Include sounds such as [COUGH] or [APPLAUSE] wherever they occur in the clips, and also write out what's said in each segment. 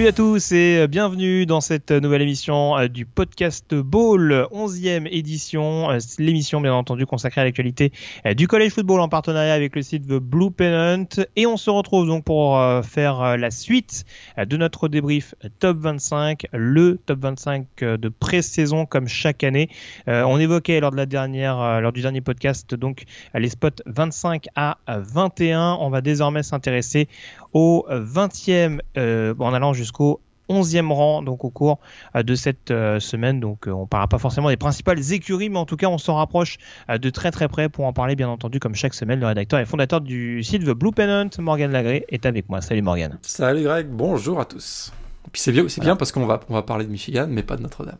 Salut à tous et bienvenue dans cette nouvelle émission euh, du podcast Ball, 11e édition, euh, l'émission bien entendu consacrée à l'actualité euh, du college football en partenariat avec le site The Blue Pennant et on se retrouve donc pour faire la suite de notre débrief top 25, le top 25 de pré-saison comme chaque année. On évoquait lors de la dernière, lors du dernier podcast donc les spots 25 à 21. On va désormais s'intéresser au 20e euh, en allant jusqu'au 11e rang donc au cours euh, de cette euh, semaine. Donc on ne parlera pas forcément des principales écuries, mais en tout cas on s'en rapproche de très très près pour en parler bien entendu comme chaque semaine. Le rédacteur et fondateur du site The Blue Pennant, Morgan Lagré, est avec moi. Salut Morgan. Salut Greg, bonjour à tous. Et puis c'est bien, c'est bien parce qu'on va, on va parler de Michigan, mais pas de Notre-Dame.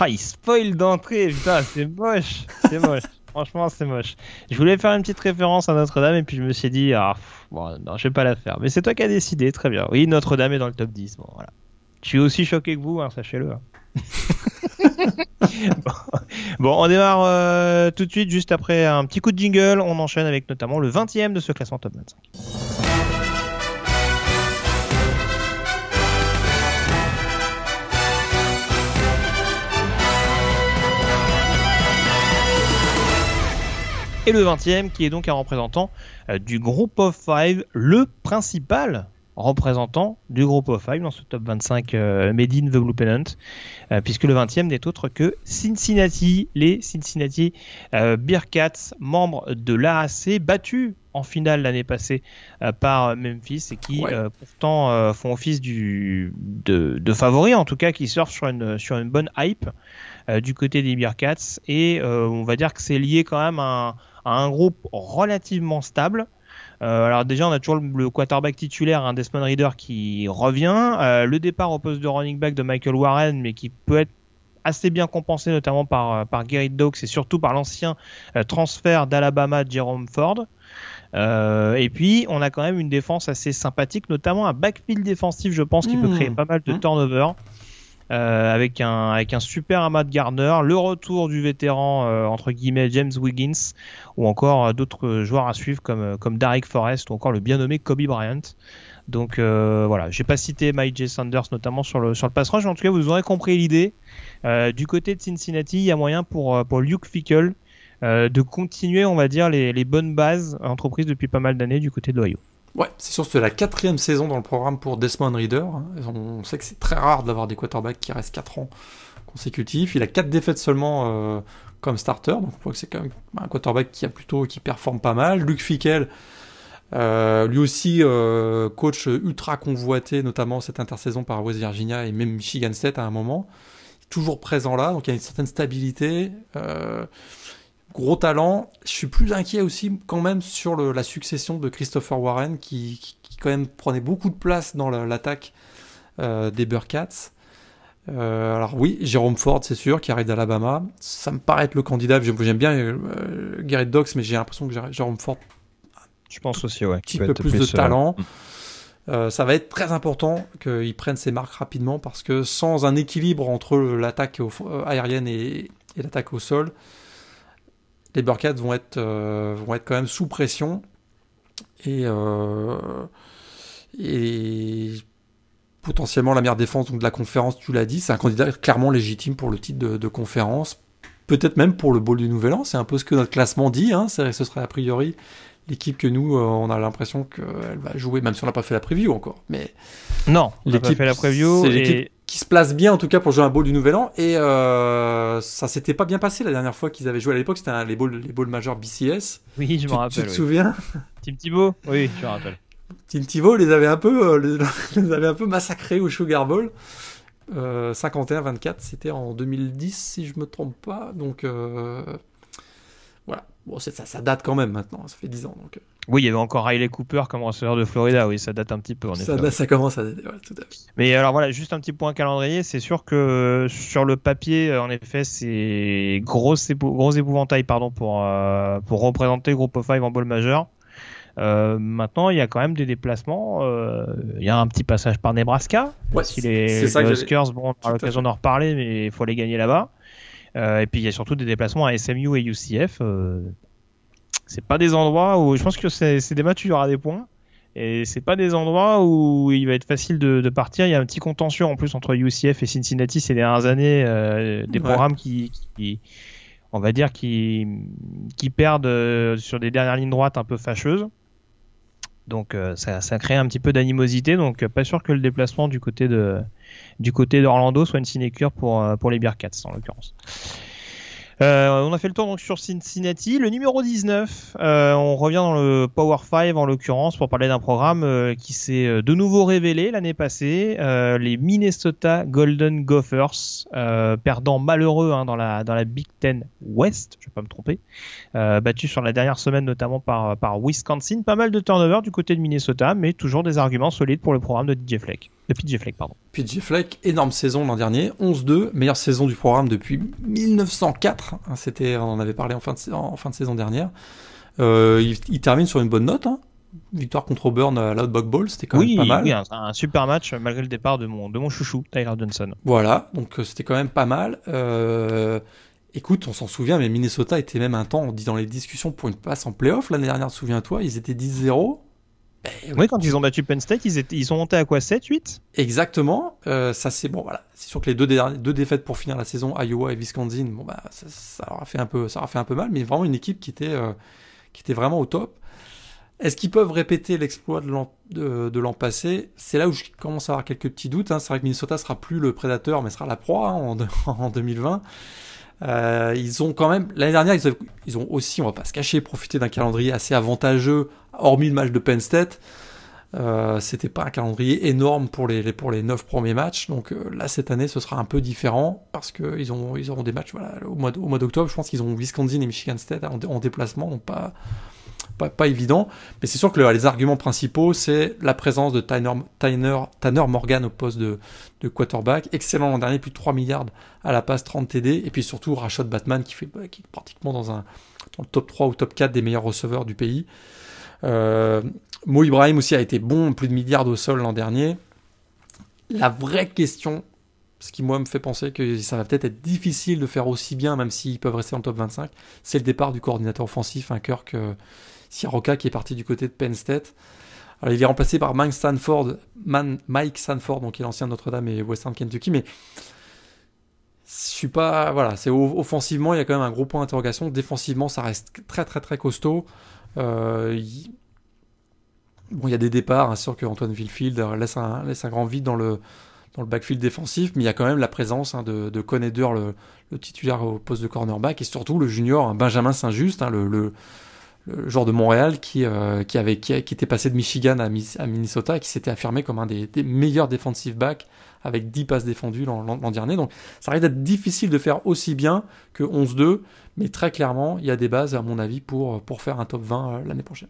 Ah, il spoil d'entrée, putain, c'est moche, c'est moche. Franchement, c'est moche. Je voulais faire une petite référence à Notre-Dame et puis je me suis dit, ah, bon, non, je vais pas la faire. Mais c'est toi qui as décidé, très bien. Oui, Notre-Dame est dans le top 10. Bon, voilà. Je suis aussi choqué que vous, hein, sachez-le. Hein. [LAUGHS] [LAUGHS] bon. on démarre euh, tout de suite, juste après un petit coup de jingle. On enchaîne avec notamment le 20 e de ce classement top 25. Et le 20e qui est donc un représentant euh, du groupe of five, le principal représentant du groupe of five dans ce top 25 euh, Made in the Blue Pennant, euh, puisque le 20e n'est autre que Cincinnati, les Cincinnati Bearcats, membres de l'AAC, battus en finale l'année passée par Memphis et qui pourtant font office du, de, de favoris, en tout cas qui surfent sur une, sur une bonne hype du côté des Bearcats. Et on va dire que c'est lié quand même à un groupe relativement stable. Euh, alors déjà, on a toujours le, quarterback titulaire, un Desmond Reader qui revient. Euh, le départ au poste de running back de Michael Warren, mais qui peut être assez bien compensé notamment par, euh, par Gary Dogs et surtout par l'ancien transfert d'Alabama Jerome Ford. et puis, on a quand même une défense assez sympathique, notamment un backfield défensif, je pense, qui peut mmh. créer pas mal de turnovers. Euh, avec un avec un super amas de Gardner, le retour du vétéran euh, entre guillemets James Wiggins ou encore euh, d'autres joueurs à suivre comme comme Derek Forrest ou encore le bien nommé Kobe Bryant. Donc voilà, j'ai pas cité Mike J. Sanders notamment sur le sur le pass rush, mais en tout cas vous aurez compris l'idée. du côté de Cincinnati, il y a moyen pour pour Luke Fickle de continuer, on va dire, les, les bonnes bases entreprises depuis pas mal d'années du côté de l'Ohio. Ouais, c'est sûr c'est la quatrième saison dans le programme pour Desmond Reader. On sait que c'est très rare d'avoir des quarterbacks qui restent 4 ans consécutifs. Il a 4 défaites seulement euh, comme starter, donc on voit que c'est quand même un quarterback qui a plutôt qui performe pas mal. Luc Fickel, euh, lui aussi euh, coach ultra convoité, notamment cette intersaison par West Virginia et même Michigan State à un moment. Toujours présent là, donc il y a une certaine stabilité gros talent. Je suis plus inquiet aussi quand même sur la succession de Christopher Warren qui, quand même prenait beaucoup de place dans l'attaque euh, des Burkats. Euh, alors oui, Jérôme Ford, c'est sûr, qui arrive d'Alabama. Ça me paraît être le candidat. J'aime bien euh, Garrett Dox, mais j'ai l'impression que Jérôme Ford je pense aussi, ouais. Un petit peu plus, de talent. ça va être très important qu'il prenne ses marques rapidement parce que sans un équilibre entre l'attaque aérienne et l'attaque au sol, les Burkats vont être, euh, vont être quand même sous pression. Et, euh, et potentiellement la meilleure défense donc, de la conférence, tu l'as dit, c'est un candidat clairement légitime pour le titre de, conférence. Peut-être même pour le bowl du Nouvel An, c'est un peu ce que notre classement dit. Hein. ce serait a priori l'équipe que nous, euh, on a l'impression qu'elle va jouer, même si on n'a pas fait la preview encore. Mais non, pas fait la preview. C'est l'équipe qui se place bien en tout cas pour jouer un bowl du Nouvel An. Et euh, ça s'était pas bien passé la dernière fois qu'ils avaient joué à l'époque. C'était les bowls, les bowls majeurs BCS. Oui, je me rappelle. Tu te souviens? Tim Thibault Oui, je me rappelle. Tim Thibault les avait un peu, euh, [LAUGHS] les, avait un peu massacrés au Sugar Bowl. 51-24, c'était en 2010 si je me trompe pas. Donc voilà. Bon, ça, ça, date quand même maintenant, ça fait 10 ans. Donc, euh. Oui, il y avait encore Riley Cooper comme receveur de Florida, oui, ça date un petit peu en ça, effet. Ça commence à dater, tout à fait. Mais alors voilà, juste un petit point calendrier, c'est sûr que sur le papier, en effet, c'est gros, gros épouvantail pardon, pour, euh, pour représenter Group of Five en ball majeur. Euh, maintenant, il y a quand même des déplacements. Euh, il y a un petit passage par Nebraska. Ouais, si les, les Huskers, bon, on aura l'occasion d'en reparler, mais il faut les gagner là-bas. Euh, et puis il y a surtout des déplacements à SMU et UCF. Euh, c'est pas des endroits où je pense que c'est des matchs où il y aura des points. Et c'est pas des endroits où il va être facile de, de partir. Il y a un petit contentieux en plus entre UCF et Cincinnati ces dernières années. euh, des Ouais. programmes qui, qui- on va dire, qui, qui perdent euh, sur des dernières lignes droites un peu fâcheuses. Donc euh, ça, ça crée un petit peu d'animosité. Donc pas sûr que le déplacement du côté de du côté d'Orlando soit une sinécure pour euh, pour les Bearcats en l'occurrence. Euh, on a fait le tour donc sur Cincinnati. Le numéro 19, euh, on revient dans le Power 5 en l'occurrence pour parler d'un programme euh, qui s'est euh, de nouveau révélé l'année passée. Les Minnesota Golden Gophers, perdant malheureux hein, dans, la, dans la Big Ten West, je vais pas me tromper, battu sur la dernière semaine notamment par, par Wisconsin. Pas mal de turnover du côté de Minnesota, mais toujours des arguments solides pour le programme de DJ Fleck. De PJ Fleck, pardon. PJ Fleck, énorme saison l'an dernier, 11-2, meilleure saison du programme depuis 1904. hein, C'était, on en avait parlé en fin de, en fin de saison dernière. Euh, il, il termine sur une bonne note. hein. Victoire contre Auburn à l'Outback Bowl, c'était quand Oui, même pas mal. oui, un, un super match malgré le départ de mon, de mon chouchou, Tyler Johnson. Voilà, donc euh, c'était quand même pas mal. Euh, écoute, on s'en souvient, mais Minnesota était même un temps, on dit dans les discussions pour une passe en playoff l'année dernière, souviens-toi, ils étaient 10-0. Eh Oui, quand ils ont battu Penn State, ils, étaient, ils sont montés à quoi 7, 8 Exactement. Euh, ça c'est bon, voilà. C'est sûr que les deux, derniers- deux défaites pour finir la saison, Iowa et Wisconsin, bon bah ça, ça leur a fait un peu, ça leur a fait un peu mal, mais vraiment une équipe qui était, euh, qui était vraiment au top. Est-ce qu'ils peuvent répéter l'exploit de l'an de, de l'an passé? C'est là où je commence à avoir quelques petits doutes. hein. C'est vrai que Minnesota sera plus le prédateur, mais sera la proie hein, en, de- [LAUGHS] en 2020. Euh, ils ont quand même l'année dernière, ils ont aussi, on va pas se cacher, profité d'un calendrier assez avantageux, hormis le match de Penn State. Euh, c'était pas un calendrier énorme pour les, pour les 9 premiers matchs. Donc euh, là, cette année, ce sera un peu différent parce qu'ils ils auront des matchs au mois, d'octobre. Je pense qu'ils ont Wisconsin et Michigan State en, dé- en déplacement, pas, évident. Mais c'est sûr que le- les arguments principaux, c'est la présence de Tanner, Morgan au poste de, quarterback. Excellent l'an dernier, plus de 3 milliards à la passe, 30 TD. Et puis surtout, Rashad Batman qui, fait, bah, est pratiquement dans, un, dans le top 3 ou top 4 des meilleurs receveurs du pays. Euh, Mo Ibrahim aussi a été bon, plus de milliards au sol l'an dernier. La vraie question, ce qui moi me fait penser que ça va peut-être être difficile de faire aussi bien, même s'ils peuvent rester le top 25, c'est le départ du coordinateur offensif, un Kirk euh, Siaroka qui est parti du côté de Penn State. Alors, il est remplacé par Mike Sanford, donc qui est l'ancien Notre-Dame et Western Kentucky, mais je suis pas, voilà, c'est offensivement, il y a quand même un gros point d'interrogation. Défensivement, ça reste très très très costaud. Euh, Bon, il y a des départs, hein, sûr que Antoine Villefield euh, laisse un, grand vide dans le, backfield défensif, mais il y a quand même la présence hein, de, de le, titulaire au poste de cornerback, et surtout le junior hein, Benjamin Saint-Just, hein, le, le, joueur de Montréal qui, euh, était passé de Michigan à, Mi- à Minnesota et qui s'était affirmé comme un des, des meilleurs defensive backs avec 10 passes défendues l'an dernier. Donc ça risque d'être difficile de faire aussi bien que 11-2, mais très clairement, il y a des bases, à mon avis, pour, pour faire un top 20 euh, l'année prochaine.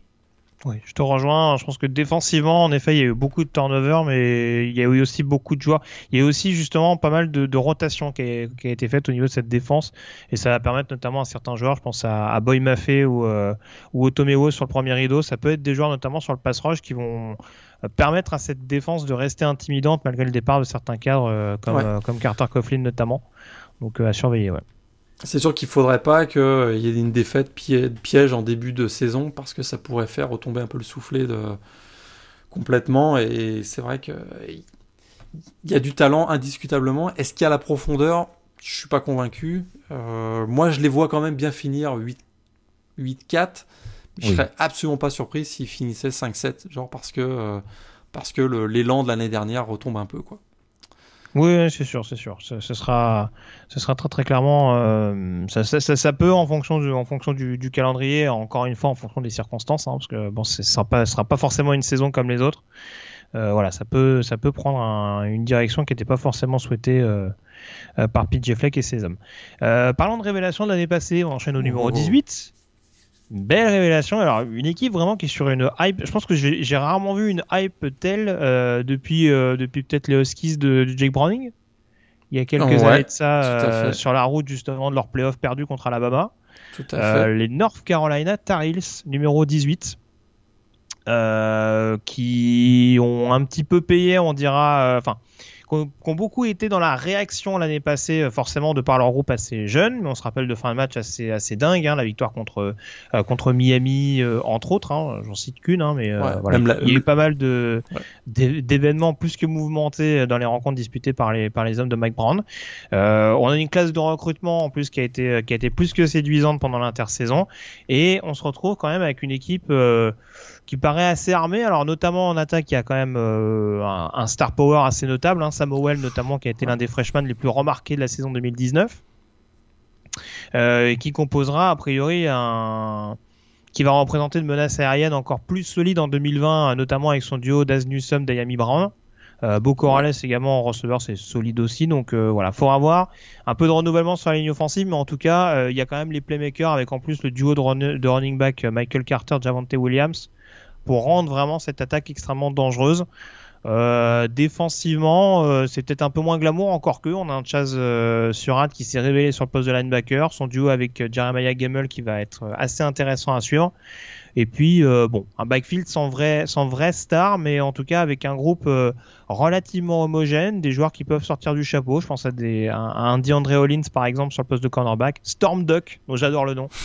Oui, je te rejoins. Je pense que défensivement, en effet, il y a eu beaucoup de turnover, mais il y a eu aussi beaucoup de joueurs. Il y a aussi justement pas mal de, de rotation qui a, été faite au niveau de cette défense, et ça va permettre notamment à certains joueurs, je pense à, Boy Maffei ou, euh, ou sur le premier rideau, ça peut être des joueurs notamment sur le pass rush qui vont permettre à cette défense de rester intimidante malgré le départ de certains cadres euh, comme, Ouais. euh, comme Carter Coughlin notamment. Donc euh, à surveiller, ouais. C'est sûr qu'il faudrait pas qu'il y ait une défaite piège en début de saison parce que ça pourrait faire retomber un peu le soufflet de... complètement. Et c'est vrai que il y a du talent indiscutablement. Est-ce qu'il y a la profondeur? Je suis pas convaincu. Euh, moi, je les vois quand même bien finir 8 8-4. Je Oui. serais absolument pas surpris s'ils finissaient 5-7, genre parce que euh, parce que l'élan de l'année dernière retombe un peu quoi. Oui, c'est sûr, c'est sûr. Ce, ce sera, ce sera très très clairement. euh, ça, ça, ça, ça peut en fonction du, en fonction du, du calendrier, encore une fois en fonction des circonstances, hein, parce que bon, ce sera pas, sera pas forcément une saison comme les autres. Euh, voilà, ça peut, ça peut prendre un- une direction qui n'était pas forcément souhaitée euh, par PJ Fleck et ses hommes. Parlant de révélation de l'année passée, on enchaîne au numéro Oh. 18. Une belle révélation. Alors, une équipe vraiment qui est sur une hype. Je pense que j'ai rarement vu une hype telle euh, depuis, euh, depuis peut-être les Huskies de, de Jake Browning. Il y a quelques Ouais, années de ça, euh, sur la route justement de leur playoff perdu contre Alabama. Tout à fait. les North Carolina Tar Heels, numéro 18. qui ont un petit peu payé, on dira, enfin qui ont, beaucoup été dans la réaction l'année passée, euh, forcément de par leur groupe assez jeune, mais on se rappelle de fin de match assez, assez dingue, hein, la victoire contre, euh, contre Miami, euh, entre autres, hein, j'en cite qu'une, hein, mais voilà, il y a eu pas mal de, d'événements plus que mouvementés dans les rencontres disputées par les, par les hommes de Mike Brown. on a une classe de recrutement en plus qui a été, qui a été plus que séduisante pendant l'intersaison, et on se retrouve quand même avec une équipe qui paraît assez armé. Alors notamment en attaque, il y a quand même euh, un, star power assez notable, hein, Samuel notamment qui a été l'un des freshmen les plus remarqués de la saison 2019, euh, et qui composera a priori un qui va représenter une menace aérienne encore plus solide en 2020, notamment avec son duo Daz Newsome, Diami Brown. Euh, Corrales également en receveur, c'est solide aussi. Donc euh, voilà, faut avoir un peu de renouvellement sur la ligne offensive, mais en tout cas, il y a quand même les playmakers avec en plus le duo de, de running back Michael Carter, Javante Williams, pour rendre vraiment cette attaque extrêmement dangereuse. Euh, défensivement, euh, c'est peut-être un peu moins glamour encore que. On a un Chaz euh, Surat qui s'est révélé sur le poste de linebacker, son duo avec Jeremiah Gemmel qui va être assez intéressant à suivre. Et puis bon, un backfield sans vrai, sans vrai star, mais en tout cas avec un groupe relativement homogène, des joueurs qui peuvent sortir du chapeau. Je pense à des un, un DeAndre Hollins par exemple sur le poste de cornerback, Storm Duck, dont j'adore le nom, [LAUGHS]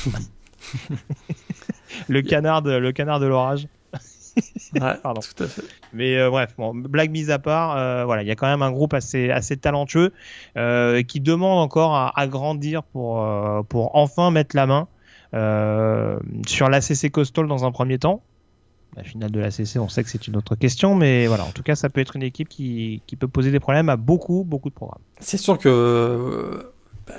[LAUGHS] le canard le canard de l'orage. [LAUGHS] Pardon. Tout à fait. Mais euh, bref, bon, blague mise à part, euh, voilà, il y a quand même un groupe assez, assez talentueux euh, qui demande encore à, grandir pour, pour enfin mettre la main sur l'ACC Coastal dans un premier temps. La finale de l'ACC, on sait que c'est une autre question, mais voilà, en tout cas, ça peut être une équipe qui, qui peut poser des problèmes à beaucoup, beaucoup de programmes. C'est sûr que bah,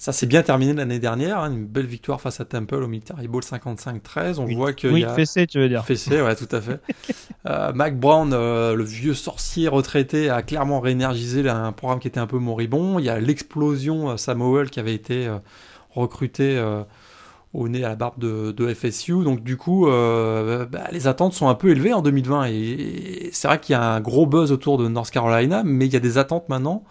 ça s'est bien terminé l'année dernière, hein, une belle victoire face à Temple au Military Bowl 55-13. On voit que. Oui, a... fessé, tu veux dire. Fessé, ouais, tout à fait. [LAUGHS] euh, Mac Brown, euh, le vieux sorcier retraité, a clairement réénergisé un programme qui était un peu moribond. Il y a l'explosion euh, Samuel qui avait été euh, recruté au nez à la barbe de, FSU. Donc, du coup, bah, les attentes sont un peu élevées en 2020. et c'est vrai qu'il y a un gros buzz autour de North Carolina, mais il y a des attentes maintenant.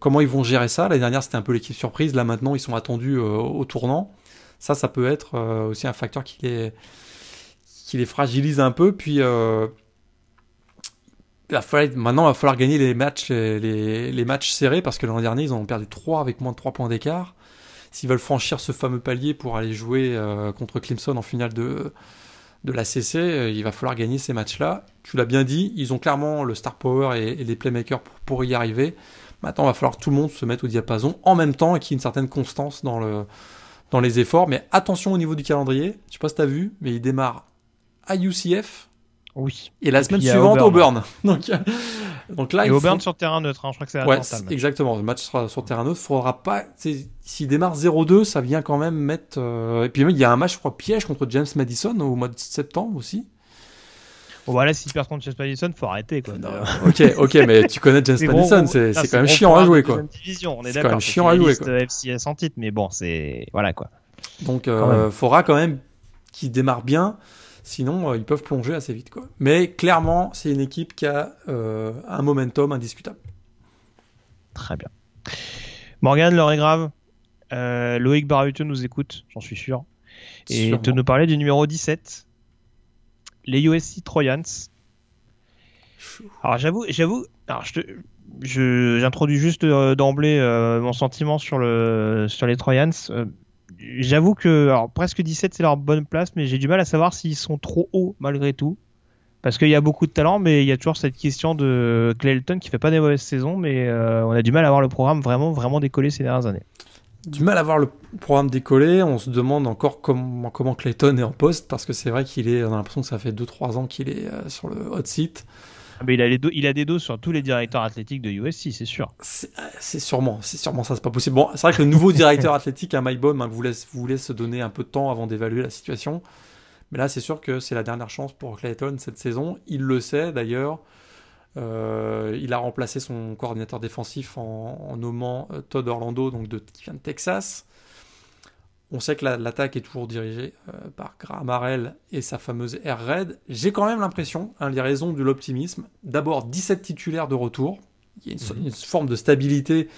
Comment ils vont gérer ça L'année dernière, c'était un peu l'équipe surprise. Là, maintenant, ils sont attendus euh, au tournant. Ça, ça peut être euh, aussi un facteur qui les, fragilise un peu. Puis, euh, maintenant, il va falloir gagner les matchs, serrés parce que l'an dernier, ils ont perdu 3 avec moins de 3 points d'écart. S'ils veulent franchir ce fameux palier pour aller jouer contre Clemson en finale de, de la CC, il va falloir gagner ces matchs-là. Tu l'as bien dit, ils ont clairement le star power et, les playmakers pour, y arriver. Maintenant, il va falloir que tout le monde se mette au diapason en même temps et qu'il y ait une certaine constance dans, le, dans les efforts. Mais attention au niveau du calendrier. Je sais pas si tu as vu, mais il démarre à UCF. Oui. Et la semaine suivante, Auburn. [LAUGHS] donc, donc là, et Auburn sur terrain neutre. Hein. je crois que c'est ouais, exactement. Le match sera sur terrain neutre. Faudra pas. S'il démarre 0-2, ça vient quand même mettre. Euh, et puis même, il y a un match, je crois, piège contre James Madison au mois de septembre aussi. Bon, voilà, si perds contre James Madison, faut arrêter. Quoi. ok, ok, mais [LAUGHS] tu connais James Madison, c'est quand même chiant à jouer. quoi. Division, on est, d'accord. quand même chiant à jouer. Quoi. FCS en titre, mais bon, c'est. Voilà quoi. Donc, euh, faudra quand même qu'il démarre bien. Sinon, euh, ils peuvent plonger assez vite. Quoi. Mais clairement, c'est une équipe qui a euh, un momentum indiscutable. Très bien. Morgan, l'heure est grave. Euh, Loïc Baruteux nous écoute, j'en suis sûr. Et de nous parler du numéro 17, les USC Trojans. Alors j'avoue, j'avoue, alors je j'introduis juste euh, d'emblée euh, mon sentiment sur le sur les Trojans. Euh, j'avoue que alors, presque 17 c'est leur bonne place, mais j'ai du mal à savoir s'ils sont trop hauts malgré tout. Parce qu'il y a beaucoup de talent, mais il y a toujours cette question de Clayton qui fait pas des mauvaises saisons, mais on a du mal à voir le programme vraiment vraiment décoller ces dernières années du mal à voir le programme décoller. On se demande encore comment, comment Clayton est en poste parce que c'est vrai qu'il est. On a l'impression que ça fait 2-3 ans qu'il est euh, sur le hot seat. Ah, mais il, a les il a des dos sur tous les directeurs athlétiques de USC, c'est sûr. C'est euh, sûrement, c'est sûrement ça, c'est pas possible. Bon, c'est vrai que le nouveau directeur [LAUGHS] athlétique à MyBomb hein, vous, laisse, vous laisse se donner un peu de temps avant d'évaluer la situation. Mais là, c'est sûr que c'est la dernière chance pour Clayton cette saison. Il le sait d'ailleurs. Euh, il a remplacé son coordinateur défensif en, nommant euh, Todd Orlando, donc de, qui vient de Texas. On sait que l'attaque est toujours dirigée euh, par Graham Harrell et sa fameuse Air Raid. J'ai quand même l'impression, hein, les raisons de l'optimisme, d'abord 17 titulaires de retour, il y a une, forme de stabilité,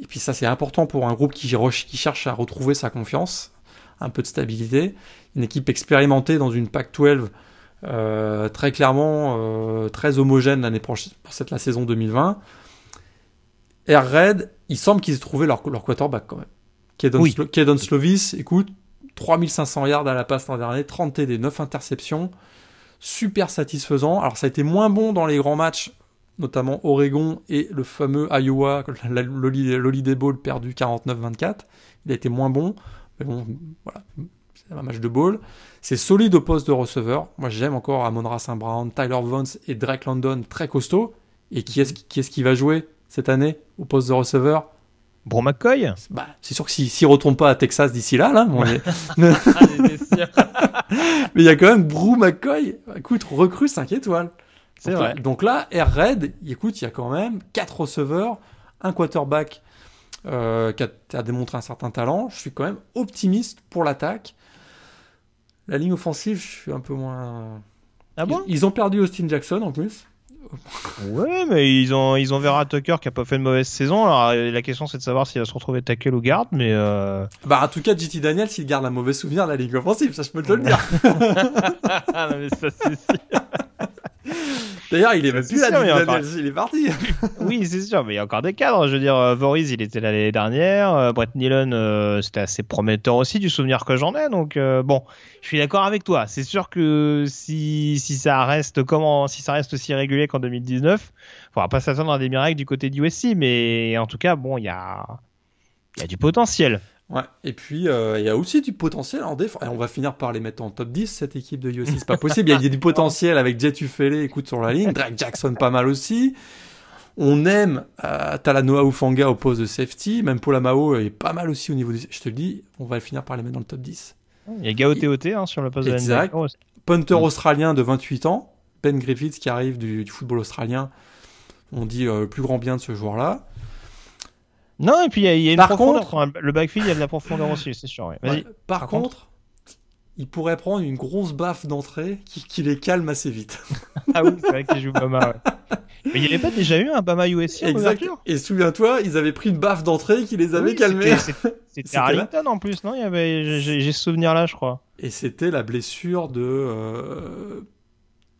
et puis ça c'est important pour un groupe qui, qui cherche à retrouver sa confiance, un peu de stabilité, une équipe expérimentée dans une PAC 12 Euh, très clairement, euh, très homogène l'année prochaine pour cette la saison 2020. Air Red, il semble qu'ils aient trouvé leur, leur quarterback quand même. Kedon, Oui. Slo- Kedon Slovis, écoute, 3500 yards à la passe l'an dernier, 30 TD, 9 interceptions, super satisfaisant. Alors ça a été moins bon dans les grands matchs, notamment Oregon et le fameux Iowa, [LAUGHS] l'Holiday Bowl perdu 49-24. Il a été moins bon, mais bon, voilà, un match de ball. C'est solide au poste de receveur. Moi j'aime encore Amon Saint Brown, Tyler Vance et Drake London, très costaud. Et qui est-ce qui, est-ce qui va jouer cette année au poste de receveur? Bro McCoy? Bah, c'est sûr que s'il s'il retourne pas à Texas d'ici là, là, on est- [LAUGHS] Ah, [LAUGHS] mais il y a quand même Brew McCoy. Écoute, recrue 5 étoiles. C'est donc, vrai. Là, donc là, Air Red, écoute, il y a quand même 4 receveurs, un quarterback euh, qui, a, qui a démontré un certain talent. Je suis quand même optimiste pour l'attaque. La ligne offensive, je suis un peu moins. Ah bon? Ils, ils ont perdu Austin Jackson en plus. Ouais, mais ils ont, ils ont Vera Tucker qui a pas fait de mauvaise saison. Alors euh, la question c'est de savoir s'il va se retrouver tackle ou garde, mais euh... Bah, en tout cas, JT Daniels, il garde un mauvais souvenir de la ligne offensive, ça je peux te le dire. ah, [LAUGHS] non, mais ça, c'est. D'ailleurs, il est même plus sûr, il il est parti. [LAUGHS] oui, c'est sûr, mais il y a encore des cadres. Je veux dire, euh, Voriz, il était là l'année dernière. euh, Brett Nealon, euh, c'était assez prometteur aussi, du souvenir que j'en ai. Donc, euh, bon, je suis d'accord avec toi. C'est sûr que si, si ça reste comment, si ça reste aussi régulier qu'en 2019, faudra pas s'attendre à des miracles du côté du USC. Mais en tout cas, bon, il y a, il y a du potentiel. Ouais, et puis euh, il y a aussi du potentiel en défense. Et on va finir par les mettre en top 10, cette équipe de USC. C'est pas possible. Il y a- du [LAUGHS] potentiel avec Jet Ufele, écoute sur la ligne. Drake Jackson, pas mal aussi. On aime euh, Talanoa Ufanga au poste de safety. Même Paul Amao est pas mal aussi au niveau du. Je te le dis, on va finir par les mettre dans le top 10. Il y a Gao TOT hein, sur le poste Exact. de linebacker aussi. Punter Mm. australien de 28 ans. Ben Griffiths qui arrive du, du football australien. On dit euh, plus grand bien de ce joueur-là. Non, et puis il y a, il y a une Par profondeur. hein. Le backfield, il y a de la profondeur aussi, c'est sûr. ouais. Par, Par contre, il pourrait prendre une grosse baffe d'entrée qui, qui les calme assez vite. [LAUGHS] Ah oui, c'est vrai qu'il joue Bama. Ouais. [LAUGHS] Mais il n'y avait pas déjà eu un Bama USC en Exact. Et souviens-toi, ils avaient pris une baffe d'entrée qui les avait Oui, calmés. c'était-. [LAUGHS] Arlington en plus, non? Il y avait, j'ai ce souvenir là, je crois. Et c'était la blessure de. euh,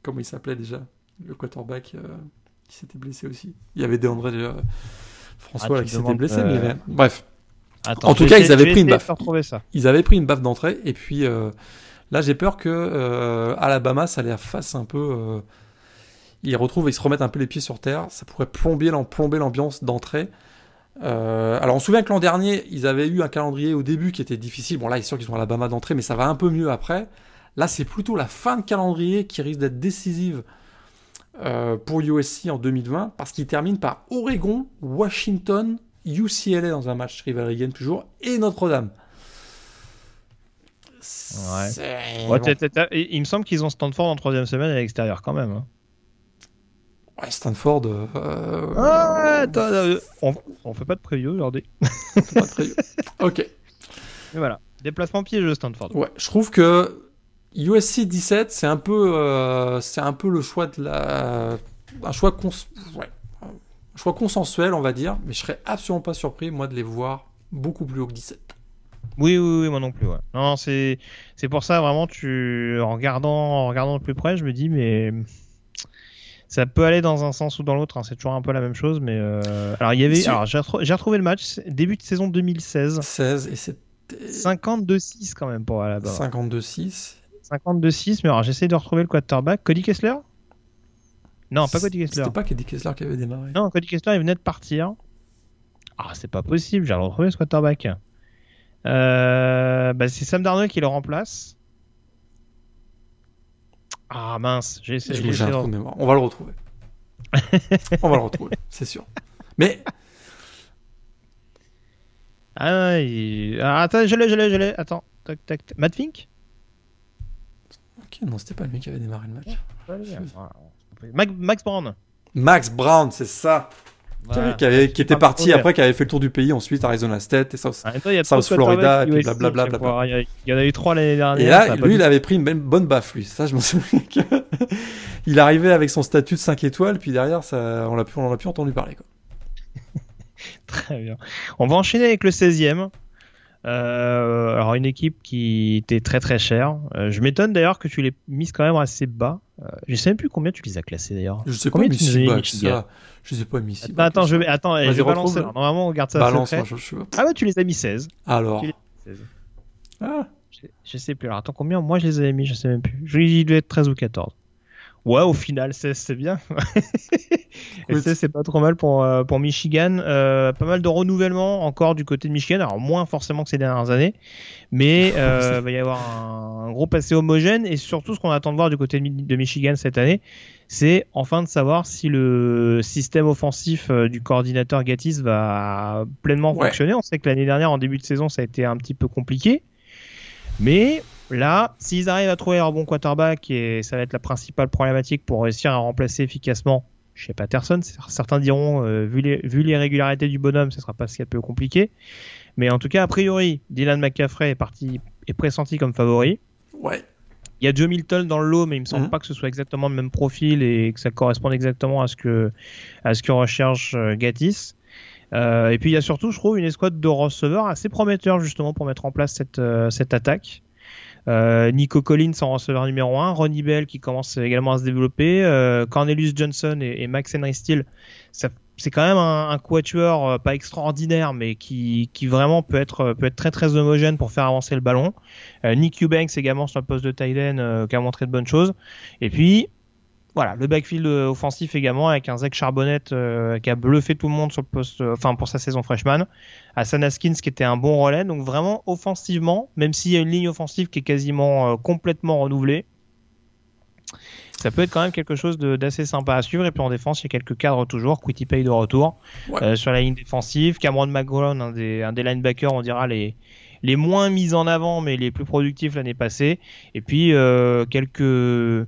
Comment il s'appelait déjà? Le quarterback euh, qui s'était blessé aussi. Il y avait Deandre euh, François Ah, qui s'était blessé. mais euh, avait- Bref, Attends, En tout cas, ils avaient pris une baffe. ça. ils avaient pris une baffe d'entrée. Et puis euh, là, j'ai peur que euh, Alabama, ça les fasse un peu. euh, ils retrouvent, ils se remettent un peu les pieds sur terre. Ça pourrait plomber, l'am- plomber l'ambiance d'entrée. Euh, alors on se souvient que l'an dernier, ils avaient eu un calendrier au début qui était difficile. Bon là, il est sûr qu'ils ont Alabama d'entrée, mais ça va un peu mieux après. Là, c'est plutôt la fin de calendrier qui risque d'être décisive euh, pour USC en 2020, parce qu'ils terminent par Oregon, Washington, UCLA dans un match rivalry game toujours, et Notre-Dame. Ouais. Il il me semble qu'ils ont Stanford en troisième semaine à l'extérieur quand même. hein. Ouais, Stanford. euh, Ah, attends, euh, on, on fait pas de preview aujourd'hui. [LAUGHS] ok. Mais voilà, déplacement piégeux Stanford. Ouais, je trouve que USC 17, c'est un peu, euh, c'est un peu le choix de la, un choix cons... ouais, un choix consensuel, on va dire, mais je serais absolument pas surpris moi de les voir beaucoup plus haut que 17. Oui, oui, oui, moi non plus. Ouais. Non, c'est c'est pour ça vraiment, tu en regardant, en regardant de plus près, je me dis mais ça peut aller dans un sens ou dans l'autre. hein, C'est toujours un peu la même chose, mais euh, alors il y avait, alors j'ai retrouvé, le match début de saison 2016, 16 et c'était 52-6 quand même pour Alabama. 52-6. 52-6, mais alors j'essaie de retrouver le quarterback. Cody Kessler? Non, pas Cody Kessler. C'était pas Cody Kessler qui avait démarré. Non, Cody Kessler, il venait de partir. Ah, c'est pas possible, j'ai retrouvé ce quarterback. Euh, bah, c'est Sam Darnold qui le remplace. Ah mince, j'ai essayé. De- mémoire. On va le retrouver. [LAUGHS] on va le retrouver, c'est sûr. Mais Ah, il- ah, attends, je l'ai, je l'ai, je l'ai. Attends, tac, tac, tac. Matt Fink? Ok, non, c'était pas lui qui avait démarré le match. Max Brown. Max Brown, c'est ça. Qui, avait- qui avait- qui était parti après, qui avait fait le tour du pays ensuite, Arizona State et South. En même temps, il y a South Florida, et puis blablabla. Il y a- il y en a eu trois l'année dernière. Et là, lui, il avait pris une belle- bonne baffe, lui. Ça, je m'en [LAUGHS] souviens. que- il arrivait avec son statut de 5 étoiles, puis derrière, ça, on l'a plus, on en a plus entendu parler. Quoi. [LAUGHS] Très bien. On va enchaîner avec le 16e. Euh, alors une équipe qui était très très chère. Euh, je m'étonne d'ailleurs que tu l'aies mise quand même assez bas. Euh, je sais même plus combien tu les as classés d'ailleurs. Je sais Combien pas, tu nous si as bas mis, ça. Je sais pas, mis si bas que attends, je vais, attends, je vais balancer. Alors, Normalement, on garde ça Balance, secret. moi, je, je. Ah ouais, tu les as mis 16. Alors. Tu les as mis 16. Ah, Je, je sais plus. Alors attends, combien? Moi je les avais mis Je sais même plus. Je, il devait être 13 ou 14. Ouais, au final, 16 c'est bien. [LAUGHS] Et Écoute. 16 c'est pas trop mal pour, euh, pour Michigan. Euh, pas mal de renouvellement encore du côté de Michigan. Alors moins forcément que ces dernières années. Mais [LAUGHS] euh, va y avoir un, un gros passé homogène. Et surtout, ce qu'on attend de voir du côté de, Mi- de Michigan cette année, c'est enfin de savoir si le système offensif du coordinateur Gattis va pleinement Ouais. fonctionner. On sait que l'année dernière, en début de saison, ça a été un petit peu compliqué. Mais là, s'ils arrivent à trouver un bon quarterback, et ça va être la principale problématique pour réussir à remplacer efficacement chez Patterson, certains diront, euh, vu, les, vu du bonhomme, ce sera pas ce qu'il y a de plus compliqué. Mais en tout cas, a priori, Dylan McCaffrey est parti est pressenti comme favori. ouais. Il y a Joe Milton dans le lot, mais il me semble Mhm. pas que ce soit exactement le même profil et que ça corresponde exactement à ce que à ce que recherche euh, Gattis. Euh, et puis il y a surtout, je trouve, une escouade de receveurs assez prometteur justement pour mettre en place cette euh, cette attaque. Euh, Nico Collins en receveur numéro 1, Ronnie Bell qui commence également à se développer, euh, Cornelius Johnson et, Max Henry Steele. C'est quand même un, un quatuor euh, pas extraordinaire, mais qui, qui vraiment peut être, peut être très très homogène pour faire avancer le ballon. Euh, Nick Eubanks également sur le poste de tight euh, qui a montré de bonnes choses. Et puis, voilà, le backfield euh, offensif également avec un Zach Charbonnet euh, qui a bluffé tout le monde sur le poste, euh, enfin pour sa saison freshman. Hassan Haskins qui était un bon relais. Donc vraiment offensivement, même s'il y a une ligne offensive qui est quasiment euh, complètement renouvelée, ça peut être quand même quelque chose d'assez sympa à suivre. Et puis en défense, il y a quelques cadres toujours. Quitty Pay de retour Ouais. sur la ligne défensive. Cameron McGowan, un des, un des linebackers, on dira les, les moins mis en avant, mais les plus productifs l'année passée. Et puis quelques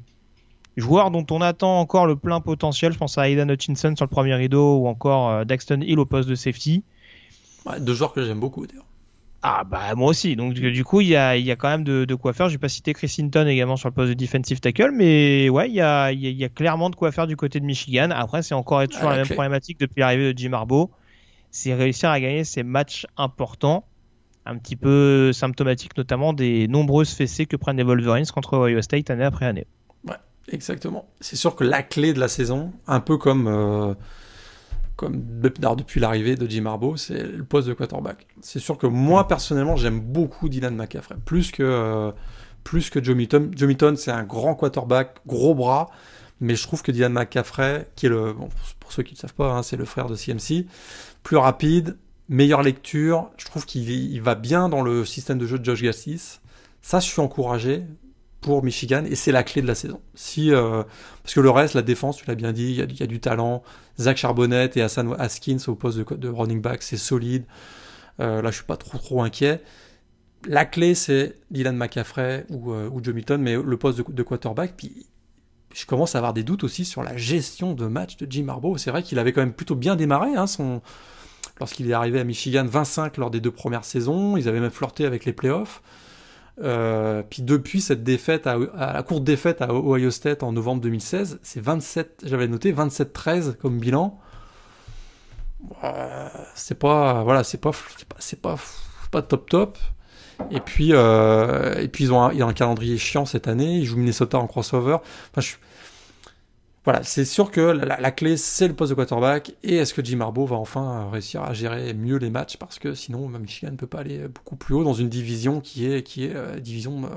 joueurs dont on attend encore le plein potentiel. Je pense à Aidan Hutchinson sur le premier rideau ou encore euh, Daxton Hill au poste de safety. Ouais, deux joueurs que j'aime beaucoup d'ailleurs. Ah bah moi aussi. Donc du coup il y a, il y a quand même de, de quoi faire. Je vais pas citer Chris Hinton également sur le poste de defensive tackle, mais ouais il y a, il y a- il y a clairement de quoi faire du côté de Michigan. Après c'est encore toujours Ah, la même problématique depuis l'arrivée de Jim Harbaugh. C'est réussir à gagner ces matchs importants, un petit peu symptomatique notamment des nombreuses fessées que prennent les Wolverines contre Ohio State année après année. Exactement. C'est sûr que la clé de la saison, un peu comme, euh, comme depuis l'arrivée de Jim Harbaugh, c'est le poste de quarterback. C'est sûr que moi, personnellement, j'aime beaucoup Dylan McCaffrey, plus que, euh, plus que Joe Milton. Joe Milton, c'est un grand quarterback, gros bras, mais je trouve que Dylan McCaffrey, qui est le, pour- ceux qui ne savent pas, hein, c'est le frère de CMC, plus rapide, meilleure lecture, je trouve qu'il il va bien dans le système de jeu de Josh Gassis. Ça, je suis encouragé pour Michigan et c'est la clé de la saison. Si, euh, parce que le reste, la défense, tu l'as bien dit, il y, a, du talent. Zach Charbonnet et Hassan Haskins au poste de, running back, c'est solide. Euh, là, je suis pas trop trop inquiet. La clé, c'est Dylan McCaffrey ou, euh, ou Joe Milton, mais le poste de, de quarterback. Puis je commence à avoir des doutes aussi sur la gestion de match de Jim Harbaugh. C'est vrai qu'il avait quand même plutôt bien démarré hein, son... lorsqu'il est arrivé à Michigan, 25 lors des deux premières saisons. Ils avaient même flirté avec les playoffs. Euh, puis depuis cette défaite, à, la courte défaite à Ohio State en novembre 2016, c'est 27, j'avais noté 27-13 comme bilan. Euh, c'est pas, voilà, c'est pas, pas, pas, top top. Et puis, euh, et puis ils ont, un, ils ont un calendrier chiant cette année. Ils jouent Minnesota en crossover. Voilà, c'est sûr que la, clé c'est le poste de quarterback. Et est-ce que Jim Harbaugh va enfin réussir à gérer mieux les matchs? Parce que sinon Michigan ne peut pas aller beaucoup plus haut dans une division qui est qui est euh, division euh,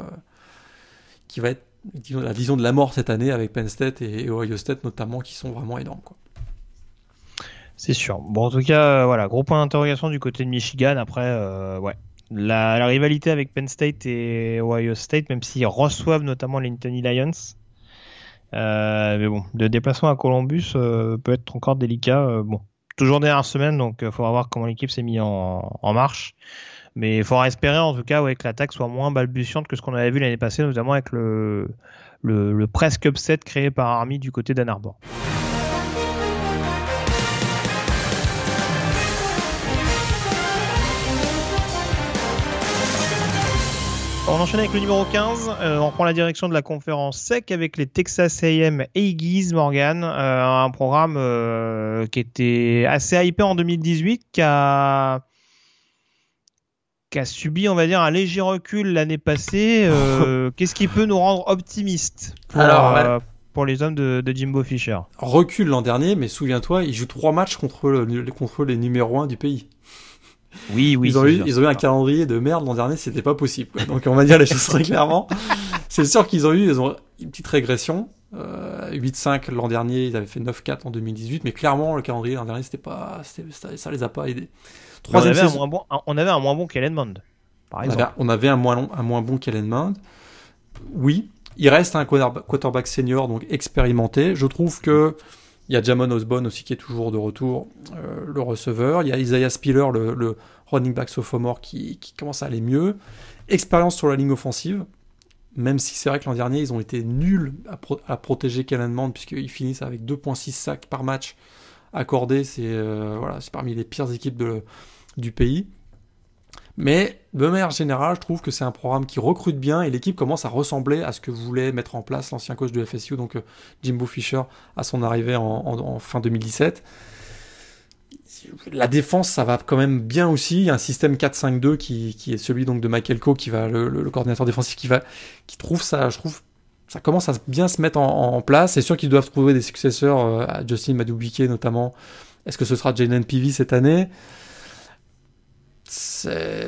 qui va être la division de la mort cette année avec Penn State et, Ohio State notamment qui sont vraiment énormes quoi. C'est sûr. Bon, en tout cas, euh, voilà, gros point d'interrogation du côté de Michigan. Après, la, rivalité avec Penn State et Ohio State, même s'ils reçoivent notamment les Lions. Euh, mais bon, le déplacement à Columbus euh, peut être encore délicat. Euh, bon, toujours dernière semaine, donc il faudra voir comment l'équipe s'est mise en, marche. Mais il faudra espérer en tout cas ouais, que l'attaque soit moins balbutiante que ce qu'on avait vu l'année passée, notamment avec le, le, le presque upset créé par Army du côté d'Ann Arbor. On enchaîne avec le numéro 15. Euh, on prend la direction de la conférence SEC avec les Texas A&M Aggies Morgan. Euh, un programme euh, qui était assez hypé en 2018, qui a qui a subi, on va dire, un léger recul l'année passée. [LAUGHS] Qu'est-ce qui peut nous rendre optimistes pour, Alors, pour les hommes de, de Jimbo Fisher? Recul l'an dernier, mais souviens-toi, il joue trois matchs contre, le, contre les numéros 1 du pays. Oui, oui. ils, ont eu, sûr. ils ont eu un calendrier de merde l'an dernier, c'était pas possible. quoi. Donc on va dire les choses très clairement. [LAUGHS] C'est sûr qu'ils ont eu ils ont une petite régression. Euh, 8-5 l'an dernier, ils avaient fait 9-4 en 2018, mais clairement le calendrier l'an dernier, c'était pas, ça, ça les a pas aidés. on, Troisième avait un saison, moins bon, on avait un moins bon Kellen Mond, par on exemple. avait, on avait un moins long, un moins bon Kellen Mond. Oui, il reste un quarterback quarterback senior, donc expérimenté. Je trouve que il y a Jamon Osborne aussi qui est toujours de retour, euh, le receveur. Il y a Isaiah Spiller, le, running back sophomore, qui, commence à aller mieux. Expérience sur la ligne offensive, même si c'est vrai que l'an dernier, ils ont été nuls à, pro- à protéger Kellen puisqu'ils finissent avec 2,6 sacs par match accordés. C'est euh, parmi les pires équipes du pays. Mais de manière générale, je trouve que c'est un programme qui recrute bien et l'équipe commence à ressembler à ce que voulait mettre en place l'ancien coach de FSU, donc euh, Jimbo Fisher, à son arrivée en, fin 2017. La défense, ça va quand même bien aussi. Il y a un système 4-5-2 qui, qui est celui donc de Michael Coe, qui va le, coordinateur défensif, qui va, qui trouve ça, je trouve, ça commence à bien se mettre en, place. C'est sûr qu'ils doivent trouver des successeurs euh, à Justin Madubuike notamment. Est-ce que ce sera Jalen Peavy cette année?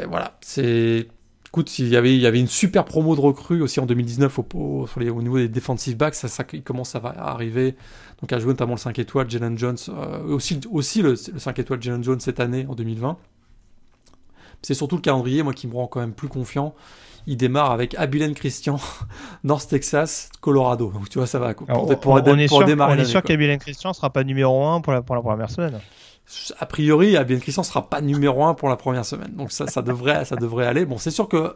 Voilà, c'est écoute, il y avait il y avait une super promo de recrues aussi en 2019 au, au- sur les- au niveau des defensive backs, ça, ça commence à, arriver. Donc à jouer notamment le 5 étoiles Jalen Jones, euh, aussi aussi le, le 5 étoiles Jalen Jones cette année en 2020. C'est surtout le calendrier moi qui me rend quand même plus confiant. Il démarre avec Abilene Christian, [LAUGHS] North Texas, Colorado. Donc tu vois ça va pour, Alors, pour- pour on, on est pour sûr, démarrer on est l'année, sûr quoi. qu'Abilene Christian sera pas numéro 1 pour la, pour la première semaine. A priori, Abilene Christian sera pas numéro 1 pour la première semaine. Donc ça, ça devrait, ça devrait aller. Bon, c'est sûr que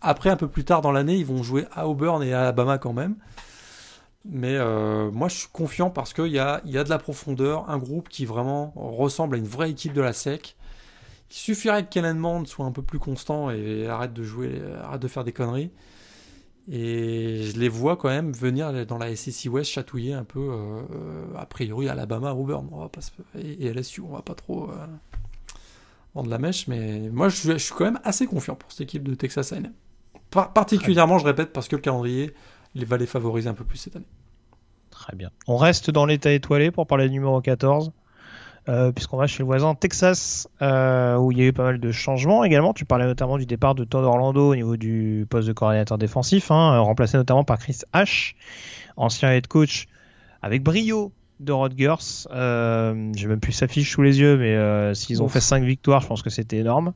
après, un peu plus tard dans l'année, ils vont jouer à Auburn et à Alabama quand même. Mais euh, moi, je suis confiant parce qu'il y a, y a de la profondeur, un groupe qui vraiment ressemble à une vraie équipe de la SEC. Il suffirait que Kellen Mond soit un peu plus constant et arrête de jouer, arrête de faire des conneries. Et je les vois quand même venir dans la SEC West chatouiller un peu, euh, euh, a priori, Alabama, Auburn, et, LSU, on va pas trop euh, vendre la mèche, mais moi je suis, quand même assez confiant pour cette équipe de Texas A&M. Par- particulièrement, je répète, parce que le calendrier il va les favoriser un peu plus cette année. Très bien. On reste dans l'état étoilé pour parler du numéro 14. Euh, Puisqu'on va chez le voisin Texas, euh, où il y a eu pas mal de changements également. Tu parlais notamment du départ de Todd Orlando au niveau du poste de coordinateur défensif, hein, remplacé notamment par Chris H, ancien head coach avec brio de Rodgers. Euh, J'ai même plus sa fiche sous les yeux, mais euh, s'ils ont Ouf. fait 5 victoires, je pense que c'était énorme.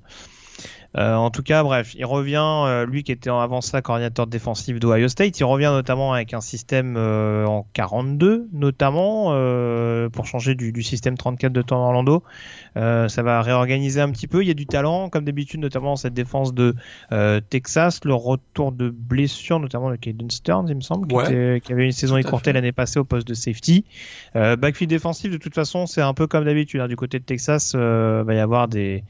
Euh, en tout cas, bref, il revient, euh, lui qui était en avant ça coordinateur défensif d'Ohio State, il revient notamment avec un système euh, en 42, notamment euh, pour changer du, du système 34 de Tom Orlando. Euh, ça va réorganiser un petit peu. Il y a du talent, comme d'habitude, notamment dans cette défense de euh, Texas. Le retour de blessure, notamment de Caden Stearns, il me semble, qui, était- qui avait une saison écourtée l'année passée au poste de safety. Euh, backfield défensif, de toute façon, c'est un peu comme d'habitude. hein. Du côté de Texas, euh, va y avoir des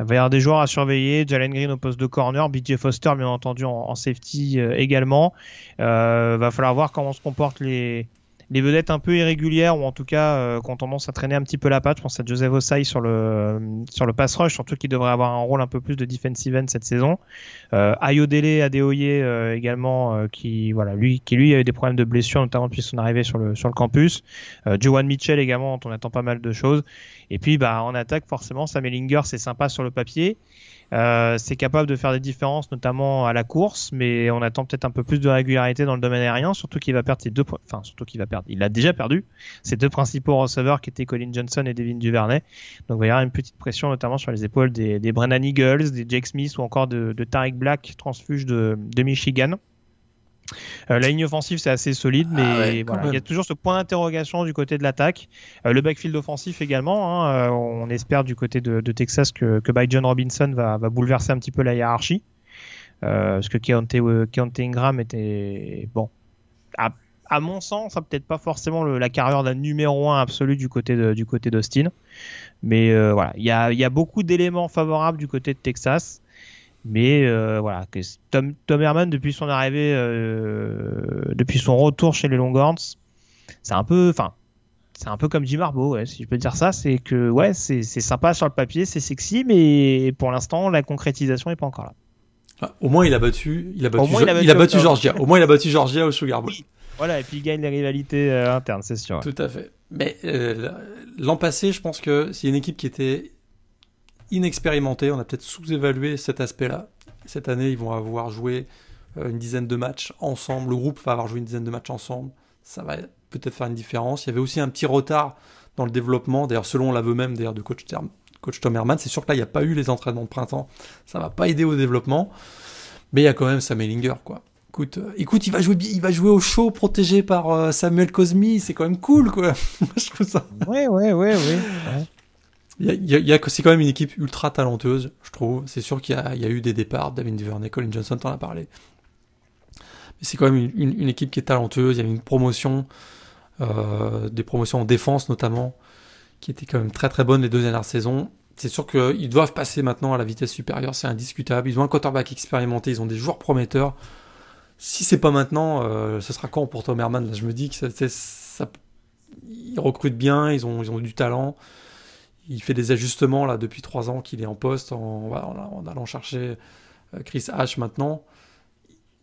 il va y avoir des joueurs à surveiller. Jalen Green au poste de corner, BJ Foster bien entendu en, safety euh, également. Euh, va falloir voir comment se comportent les les vedettes un peu irrégulières ou en tout cas euh, qui ont tendance à traîner un petit peu la patte. Je pense à Joseph Osai sur le sur le pass rush, surtout qu'il devrait avoir un rôle un peu plus de defensive end cette saison. Euh, Ayodele Adeoye euh, également euh, qui voilà lui qui lui a eu des problèmes de blessure notamment depuis son arrivée sur le sur le campus. Joan Mitchell également dont on attend pas mal de choses. Et puis bah en attaque forcément Sam Ellinger c'est sympa sur le papier. Euh, c'est capable de faire des différences, notamment à la course, mais on attend peut-être un peu plus de régularité dans le domaine aérien, surtout qu'il va perdre ses deux, enfin surtout qu'il va perdre, il a déjà perdu ses deux principaux receveurs qui étaient Colin Johnson et Devin Duvernay. Donc il y avoir une petite pression, notamment sur les épaules des, Brennan Eagles, des Jake Smith ou encore de, de Tariq Black, transfuge de Michigan. Euh, la ligne offensive c'est assez solide, mais Ah ouais, quand voilà, il y a toujours ce point d'interrogation du côté de l'attaque. Euh, le backfield offensif également. hein, euh, on espère du côté de, de Texas que, que John Robinson va, va bouleverser un petit peu la hiérarchie. Parce que Keontae, Keontae Ingram était bon. À, à mon sens, ça peut-être pas forcément le- la carrière d'un numéro 1 absolu du côté de, du côté d'Austin. Mais voilà, il y a, il y a beaucoup d'éléments favorables du côté de Texas. Mais euh, voilà, que Tom, Tom Herman depuis son arrivée, euh, depuis son retour chez les Longhorns, c'est un peu, enfin, c'est un peu comme Jim Harbaugh, ouais, si je peux dire ça, c'est que ouais, c'est sympa sur le papier, c'est sexy, mais pour l'instant, la concrétisation n'est pas encore là. Ah, au moins, il a battu, il a battu, il a battu, Georgia. Au moins, il a battu Georgia au Sugar Bowl. Voilà, et puis il gagne les rivalités euh, internes, c'est sûr. Tout à fait. Mais euh, l'an passé, je pense que c'est une équipe qui était inexpérimentée. On a peut-être sous-évalué cet aspect-là. Cette année, ils vont avoir joué euh, une dizaine de matchs ensemble. Le groupe va avoir joué une dizaine de matchs ensemble. Ça va peut-être faire une différence. Il y avait aussi un petit retard dans le développement. D'ailleurs, selon l'aveu même d'ailleurs de coach, coach Tom Herman, c'est sûr que là, il n'y a pas eu les entraînements de printemps. Ça va pas aider au développement. Mais il y a quand même Sam Ellinger, quoi. Écoute, euh, écoute, il va jouer, il va jouer au show protégé par euh, Samuel Cosmi, c'est quand même cool, quoi. [LAUGHS] je trouve ça. Ouais, ouais, ouais, ouais. [LAUGHS] C'est quand même une équipe ultra talentueuse, je trouve. C'est sûr qu'il y a, eu des départs, David Duvernay, Colin Johnson, t'en as parlé. Mais c'est quand même une, équipe qui est talentueuse. Il y a une promotion, euh, des promotions en défense notamment, qui étaient quand même très très bonnes les deux dernières saisons. C'est sûr qu'ils doivent passer maintenant à la vitesse supérieure, c'est indiscutable. Ils ont un quarterback expérimenté, ils ont des joueurs prometteurs si c'est pas maintenant, euh, ce sera quand pour Tom Herman? Là, Je me dis que recrutent bien, ils ont du talent. Il fait des ajustements là depuis trois ans qu'il est en poste en, en, allant chercher euh, Chris H maintenant.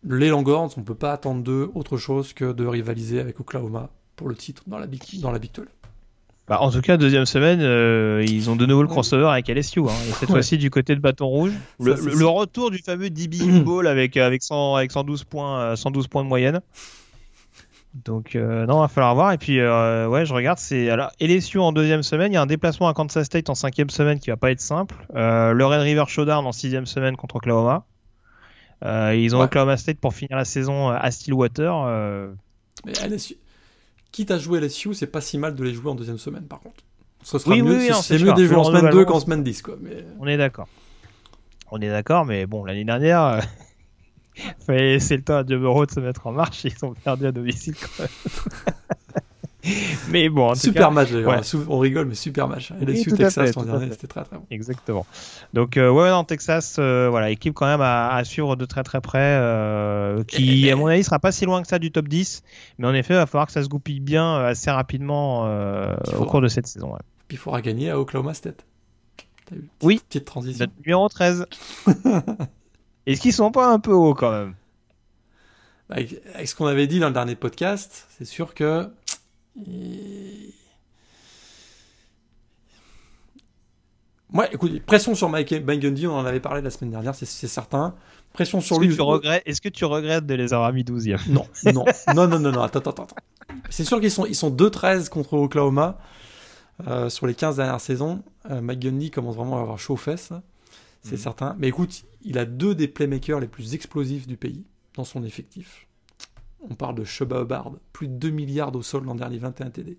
Les Longhorns, on ne peut pas attendre d'eux autre chose que de rivaliser avec Oklahoma pour le titre dans la Big, dans la Big 12. Bah, en tout cas, deuxième semaine, euh, ils ont de nouveau le crossover avec LSU. Hein, et cette fois-ci du côté de Bâton Rouge. Le, retour du fameux DB Ball avec, avec, 100, avec 112, points, 112 euh, points de moyenne. Donc, euh, non, il va falloir voir. Et puis, ouais, je regarde. c'est alors LSU en deuxième semaine. Il y a un déplacement à Kansas State en cinquième semaine qui va pas être simple. le Red River Showdown en sixième semaine contre Oklahoma. ils ont Oklahoma State pour finir la saison à Stillwater. Mais LSU, quitte à jouer LSU, c'est pas si mal de les jouer en deuxième semaine, par contre. Ce sera mieux, c'est mieux de les jouer en semaine 2 qu'en semaine 10, quoi. Mais... On est d'accord. On est d'accord, mais bon, l'année dernière, [LAUGHS] c'est le temps à Joe de se mettre en marche, ils ont perdu à domicile quand même. [LAUGHS] mais bon, en super match d'ailleurs. On rigole, mais super match. Et les Texas c'était très très bon. Exactement. Donc euh, ouais, dans Texas, euh, voilà, équipe quand même à, suivre de très très près, euh, qui à mon avis sera pas si loin que ça du top 10, mais en effet, il va falloir que ça se goupille bien assez rapidement au cours de cette saison. Puis il faudra gagner à Oklahoma State. oui. Petite transition. numéro 13. [LAUGHS] Est-ce qu'ils sont pas un peu hauts quand même? Avec ce qu'on avait dit dans le dernier podcast, c'est sûr que moi, écoute, pression sur Mike Bundy, on en avait parlé la semaine dernière, c'est certain. Pression sur lui. Est-ce que tu regrettes de les avoir mis 12e Non, non, non, non, non, non, attends, attends, attends. C'est sûr qu'ils sont, ils sont 2-13 contre Oklahoma euh, sur les 15 dernières saisons. Euh, Mike Gundy commence vraiment à avoir chaud aux fesses, c'est mhm. certain. Mais écoute, il a deux des playmakers les plus explosifs du pays dans son effectif. On parle de Shubba Hubbard, plus de 2 milliards au sol l'an dernier, 21 TD.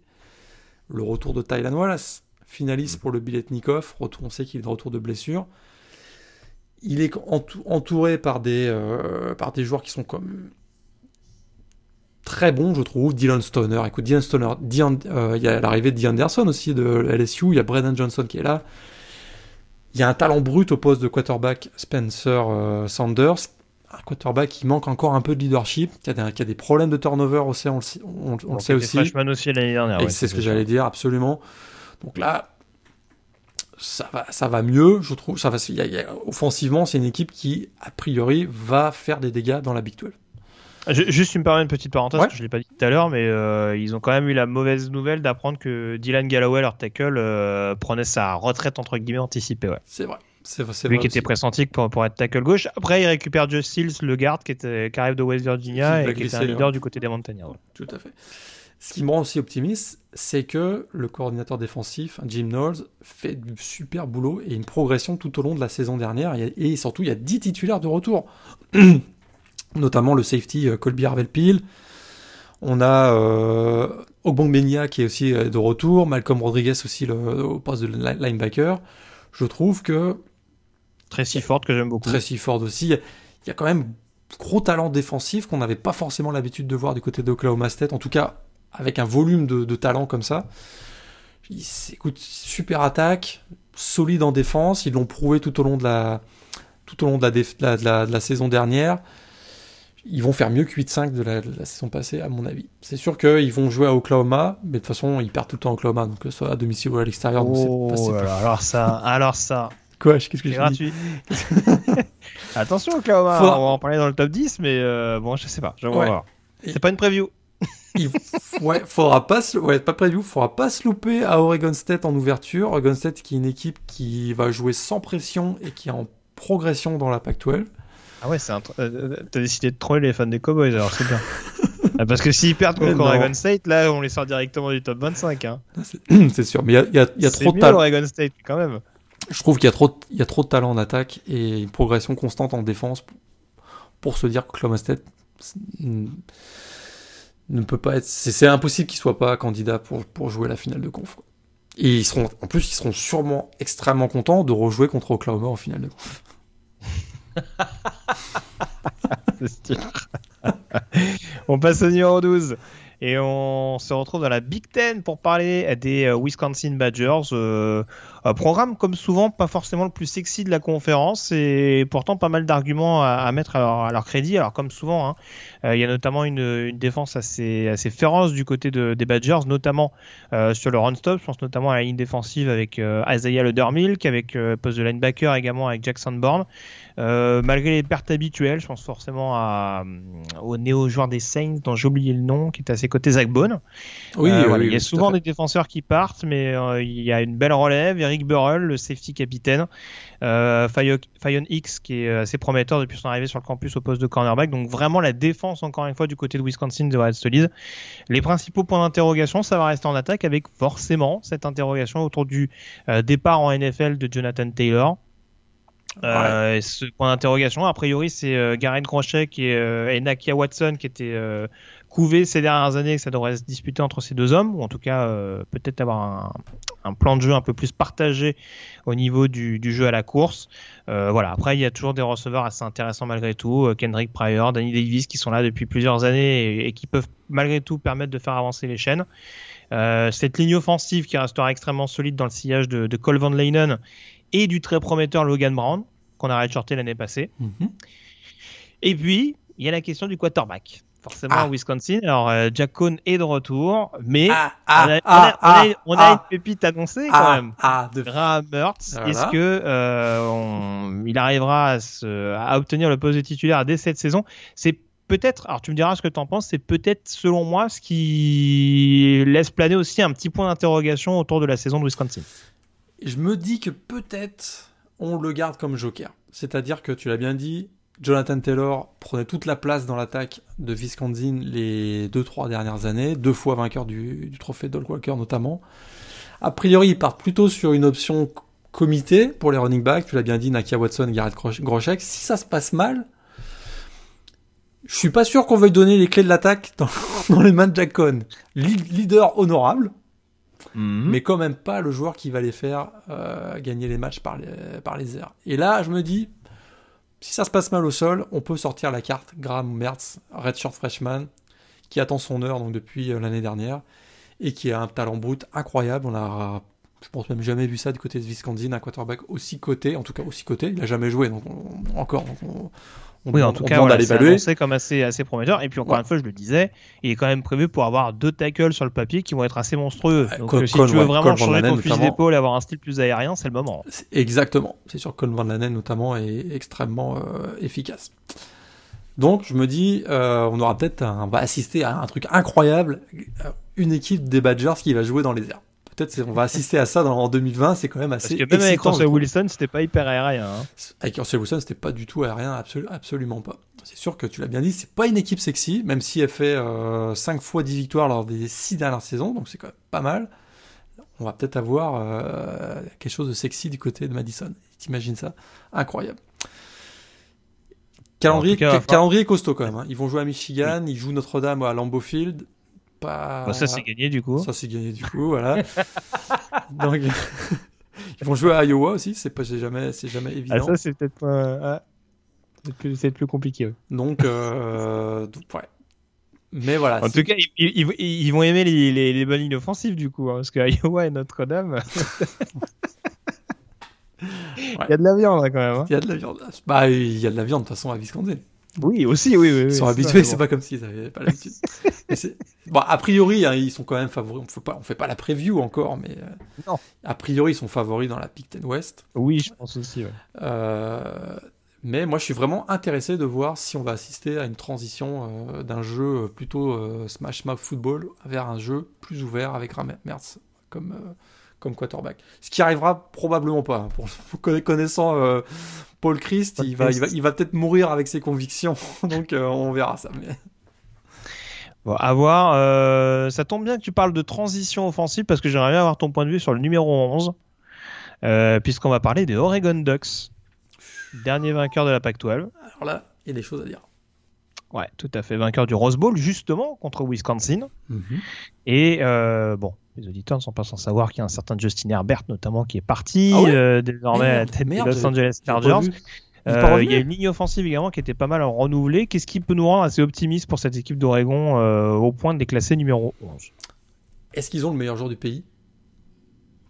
Le retour de Tylan Wallace, finaliste mm. pour le Biletnikov, retour, on sait qu'il est de retour de blessure. Il est entouré par des, euh, par des joueurs qui sont comme très bons, je trouve. Dylan Stoner, écoute, Dylan Stoner, euh, il y a l'arrivée de Dee Anderson aussi de LSU, il y a Brendan Johnson qui est là. Il y a un talent brut au poste de quarterback Spencer euh, Sanders un quarterback qui manque encore un peu de leadership, qui a des, des problèmes de turnover aussi, on, on, on le sait aussi. Freshman aussi l'année dernière. Ouais, c'est ce que j'allais dire, absolument. Donc là, ça va, ça va mieux, je trouve. Ça va, y y a, offensivement, c'est une équipe qui, a priori, va faire des dégâts dans la Big 12. Ah, juste, tu me permets une petite parenthèse, que je ne l'ai pas dit tout à l'heure, mais euh, ils ont quand même eu la mauvaise nouvelle d'apprendre que Dylan Galloway, leur tackle, euh, prenait sa retraite entre guillemets anticipée. Ouais. C'est vrai. C'est lui qui était pressenti pour, pour être tackle gauche. Après, il récupère Just Seals, le garde qui, était, qui arrive de West Virginia et qui était un leader du côté des Montagnards. Tout à fait. Ce qui me rend aussi optimiste, c'est que le coordinateur défensif, Jim Knowles, fait du super boulot et une progression tout au long de la saison dernière. Et, surtout, il y a 10 titulaires de retour. [CLEARS THROAT] Notamment le safety euh, Colby Harvell-Peel. On a euh, Ogbong qui est aussi euh, de retour. Malcolm Rodriguez aussi le, au poste de linebacker. Je trouve que Très si forte que j'aime beaucoup. Très si forte aussi. Il y a quand même gros talent défensif qu'on n'avait pas forcément l'habitude de voir du côté d'Oklahoma State. En tout cas, avec un volume de, talent comme ça. écoute, super attaque, solide en défense. Ils l'ont prouvé tout au long de la, tout au long de la, de la, saison dernière. Ils vont faire mieux que 8-5 de la, de la saison passée, à mon avis. C'est sûr qu'ils vont jouer à Oklahoma, mais de toute façon, ils perdent tout le temps à Oklahoma, donc que ce soit à domicile ou à l'extérieur. Oh, alors, alors ça, alors ça, [LAUGHS] Quoi Qu'est-ce que je dis gratuit. [LAUGHS] Attention Oklahoma, Faudra- on va en parler dans le top 10, mais euh, bon, je sais pas, je vais Ouais. voir. Et- C'est pas une preview. [LAUGHS] Il- ouais, faudra pas se, ouais, pas preview, faudra pas se louper à Oregon State en ouverture. Oregon State qui est une équipe qui va jouer sans pression et qui est en progression dans la Pac-12. Ah ouais, c'est un. tr- euh, T'as décidé de troller les fans des Cowboys, alors c'est bien. [LAUGHS] Ah, Parce que s'ils perdent contre. Oregon State, là, on les sort directement du top 25. Hein. [CLEARS THROAT] C'est sûr, mais il y a, y y trop de talent. Oregon State, quand même. Je trouve qu'il y a trop, y a trop de talent en attaque et une progression constante en défense pour, pour se dire que Oklahoma State ne peut pas être. C'est impossible qu'il soit pas candidat pour, pour jouer la finale de conf. quoi. Et ils seront, en plus, ils seront sûrement extrêmement contents de rejouer contre Oklahoma en finale de conf. [LAUGHS] [LAUGHS] [LAUGHS] On passe au numéro 12. Et on se retrouve dans la Big Ten pour parler des euh, Wisconsin Badgers. Euh, un programme, comme souvent, pas forcément le plus sexy de la conférence et pourtant pas mal d'arguments à, à mettre à leur, à leur crédit. Alors, comme souvent, hein, euh, il y a notamment une, une défense assez, assez féroce du côté de- des Badgers, notamment euh, sur le run-stop. Je pense notamment à la ligne défensive avec euh, Isaiah Ledermilk, avec euh, poste de linebacker également avec Jackson Bourne. Euh, malgré les pertes habituelles, je pense forcément à, euh, au néo-joueur des Saints, dont j'ai oublié le nom, qui est à ses côtés, Zach Bone. Oui, Euh, oui, voilà, oui, il y a souvent des défenseurs qui partent, mais euh, il y a une belle relève. Eric Burrell, le safety capitaine. Euh, Fayo- Fayon X, qui est assez prometteur depuis son arrivée sur le campus au poste de cornerback. Donc vraiment la défense, encore une fois, du côté de Wisconsin devrait être solide. Les principaux points d'interrogation, ça va rester en attaque avec forcément cette interrogation autour du euh, départ en NFL de Jonathan Taylor. Euh, ce point d'interrogation, a priori, c'est euh, Garrett Crochet qui est, euh, et Nakia Watson qui étaient couvés ces dernières années, que ça devrait se disputer entre ces deux hommes, ou en tout cas euh, peut-être avoir un, un plan de jeu un peu plus partagé au niveau du, du jeu à la course. Euh, voilà. Après, il y a toujours des receveurs assez intéressants malgré tout, euh, Kendrick Pryor, Danny Davis qui sont là depuis plusieurs années et, et qui peuvent malgré tout permettre de faire avancer les chaînes. Euh, cette ligne offensive qui restera extrêmement solide dans le sillage de, de Cole Van Leinen et du très prometteur Logan Brown qu'on a redshorté l'année passée. Mhm. Et puis, il y a la question du quarterback. Forcément, Ah. à Wisconsin. Alors, euh, Jack Cohn est de retour, mais Ah, on a, on a- ah, on a- ah, on a ah, une pépite annoncée quand ah, même. ah, de Graham Mertz, Voilà. est-ce que euh, on- il arrivera à, se- à obtenir le poste de titulaire dès cette saison? C'est peut-être, alors tu me diras ce que tu en penses, c'est peut-être selon moi ce qui laisse planer aussi un petit point d'interrogation autour de la saison de Wisconsin. Je me dis que peut-être on le garde comme joker. C'est-à-dire que tu l'as bien dit, Jonathan Taylor prenait toute la place dans l'attaque de Wisconsin les 2-3 dernières années, deux fois vainqueur du, du trophée Doug Walker notamment. A priori, ils partent plutôt sur une option comité pour les running backs. Tu l'as bien dit, Nakia Watson, Garrett Groshek. Si ça se passe mal, je suis pas sûr qu'on veuille donner les clés de l'attaque [LAUGHS] dans, dans les mains de Jack Cohn. Leader honorable, mais quand même pas le joueur qui va les faire euh, gagner les matchs par les, par les airs. Et là, je me dis, si ça se passe mal au sol, on peut sortir la carte Graham Mertz, redshirt freshman, qui attend son heure depuis euh, l'année dernière et qui a un talent brut incroyable. On a, je pense même jamais vu ça du côté de Wisconsin, un quarterback aussi coté, en tout cas aussi coté. Il a jamais joué, donc on- encore. On Oui, en tout on cas, voilà, c'est comme assez, assez prometteur. Et puis encore Ouais. une fois, je le disais, il est quand même prévu pour avoir deux tackles sur le papier qui vont être assez monstrueux. Donc Cole- euh, si Cole, tu veux ouais, vraiment Cole Van changer ton fusil d'épaule et avoir un style plus aérien, c'est le moment. Exactement. C'est sûr que Colin Van Lanen notamment est extrêmement euh, efficace. Donc je me dis, euh, on aura peut-être, on va assister à un truc incroyable, euh, une équipe des Badgers qui va jouer dans les airs. Peut-être on va assister à ça dans, en 2020, c'est quand même Parce assez que même avec excitant, Russell. Wilson, c'était pas hyper aérien. hein. Avec Russell Wilson, c'était pas du tout aérien, absolu- absolument pas. C'est sûr que tu l'as bien dit, c'est pas une équipe sexy, même si elle fait 5 fois 10 victoires lors des 6 dernières saisons, donc c'est quand même pas mal. On va peut-être avoir euh, quelque chose de sexy du côté de Madison. T'imagines ça? Incroyable. Calendrier, cas, calendrier costaud quand même. hein. Ils vont jouer à Michigan, ils jouent Notre-Dame à Lambeau Field. Pas... Bah, ça, c'est gagné du coup. Ça, c'est gagné du coup, voilà. [LAUGHS] Donc, [LAUGHS] ils vont jouer à Iowa aussi, c'est pas, jamais, c'est jamais évident. Ah, ça, c'est peut-être euh, ah, c'est plus, c'est plus compliqué. ouais. Donc, euh, donc, ouais. Mais voilà. En tout cas, ils, ils- ils- ils vont aimer les, les, les bonnes lignes offensives du coup, hein, parce que Iowa et Notre-Dame, [LAUGHS] il y a de la viande hein, quand même. hein. il y a de la viande. Bah, il y a de la viande de toute façon à Wisconsin. Oui, aussi, oui, oui. Ils sont habitués, c'est pas comme s'ils avaient pas l'habitude. bon, a priori, hein, ils sont quand même favoris. On fait pas, on fait pas la preview encore, mais euh, non. a priori, ils sont favoris dans la Big Ten West. Oui, je pense aussi. Ouais. Euh, mais moi, je suis vraiment intéressé de voir si on va assister à une transition euh, d'un jeu plutôt euh, Smash Mouth Football vers un jeu plus ouvert avec Mertz comme, comme quarterback. Ce qui arrivera probablement pas. Pour, connaissant euh, Paul Christ, il va, il va, il va peut-être mourir avec ses convictions. [LAUGHS] Donc euh, on verra ça. Mais... Bon, à voir. Euh, ça tombe bien que tu parles de transition offensive parce que j'aimerais bien avoir ton point de vue sur le numéro 11. Euh, puisqu'on va parler des Oregon Ducks, dernier vainqueur de la Pac-12. Alors là, il y a des choses à dire. Ouais, tout à fait. Vainqueur du Rose Bowl, justement, contre Wisconsin. Mm -hmm. Et euh, bon, les auditeurs ne sont pas sans savoir qu'il y a un certain Justin Herbert, notamment, qui est parti ah ouais euh, désormais merde, à tête merde, des Los Angeles Chargers. Il, euh, il y a une ligne offensive également qui était pas mal renouvelée. Qu'est-ce qui peut nous rendre assez optimistes pour cette équipe d'Oregon euh, au point de les classer numéro 11 Est-ce qu'ils ont le meilleur joueur du pays?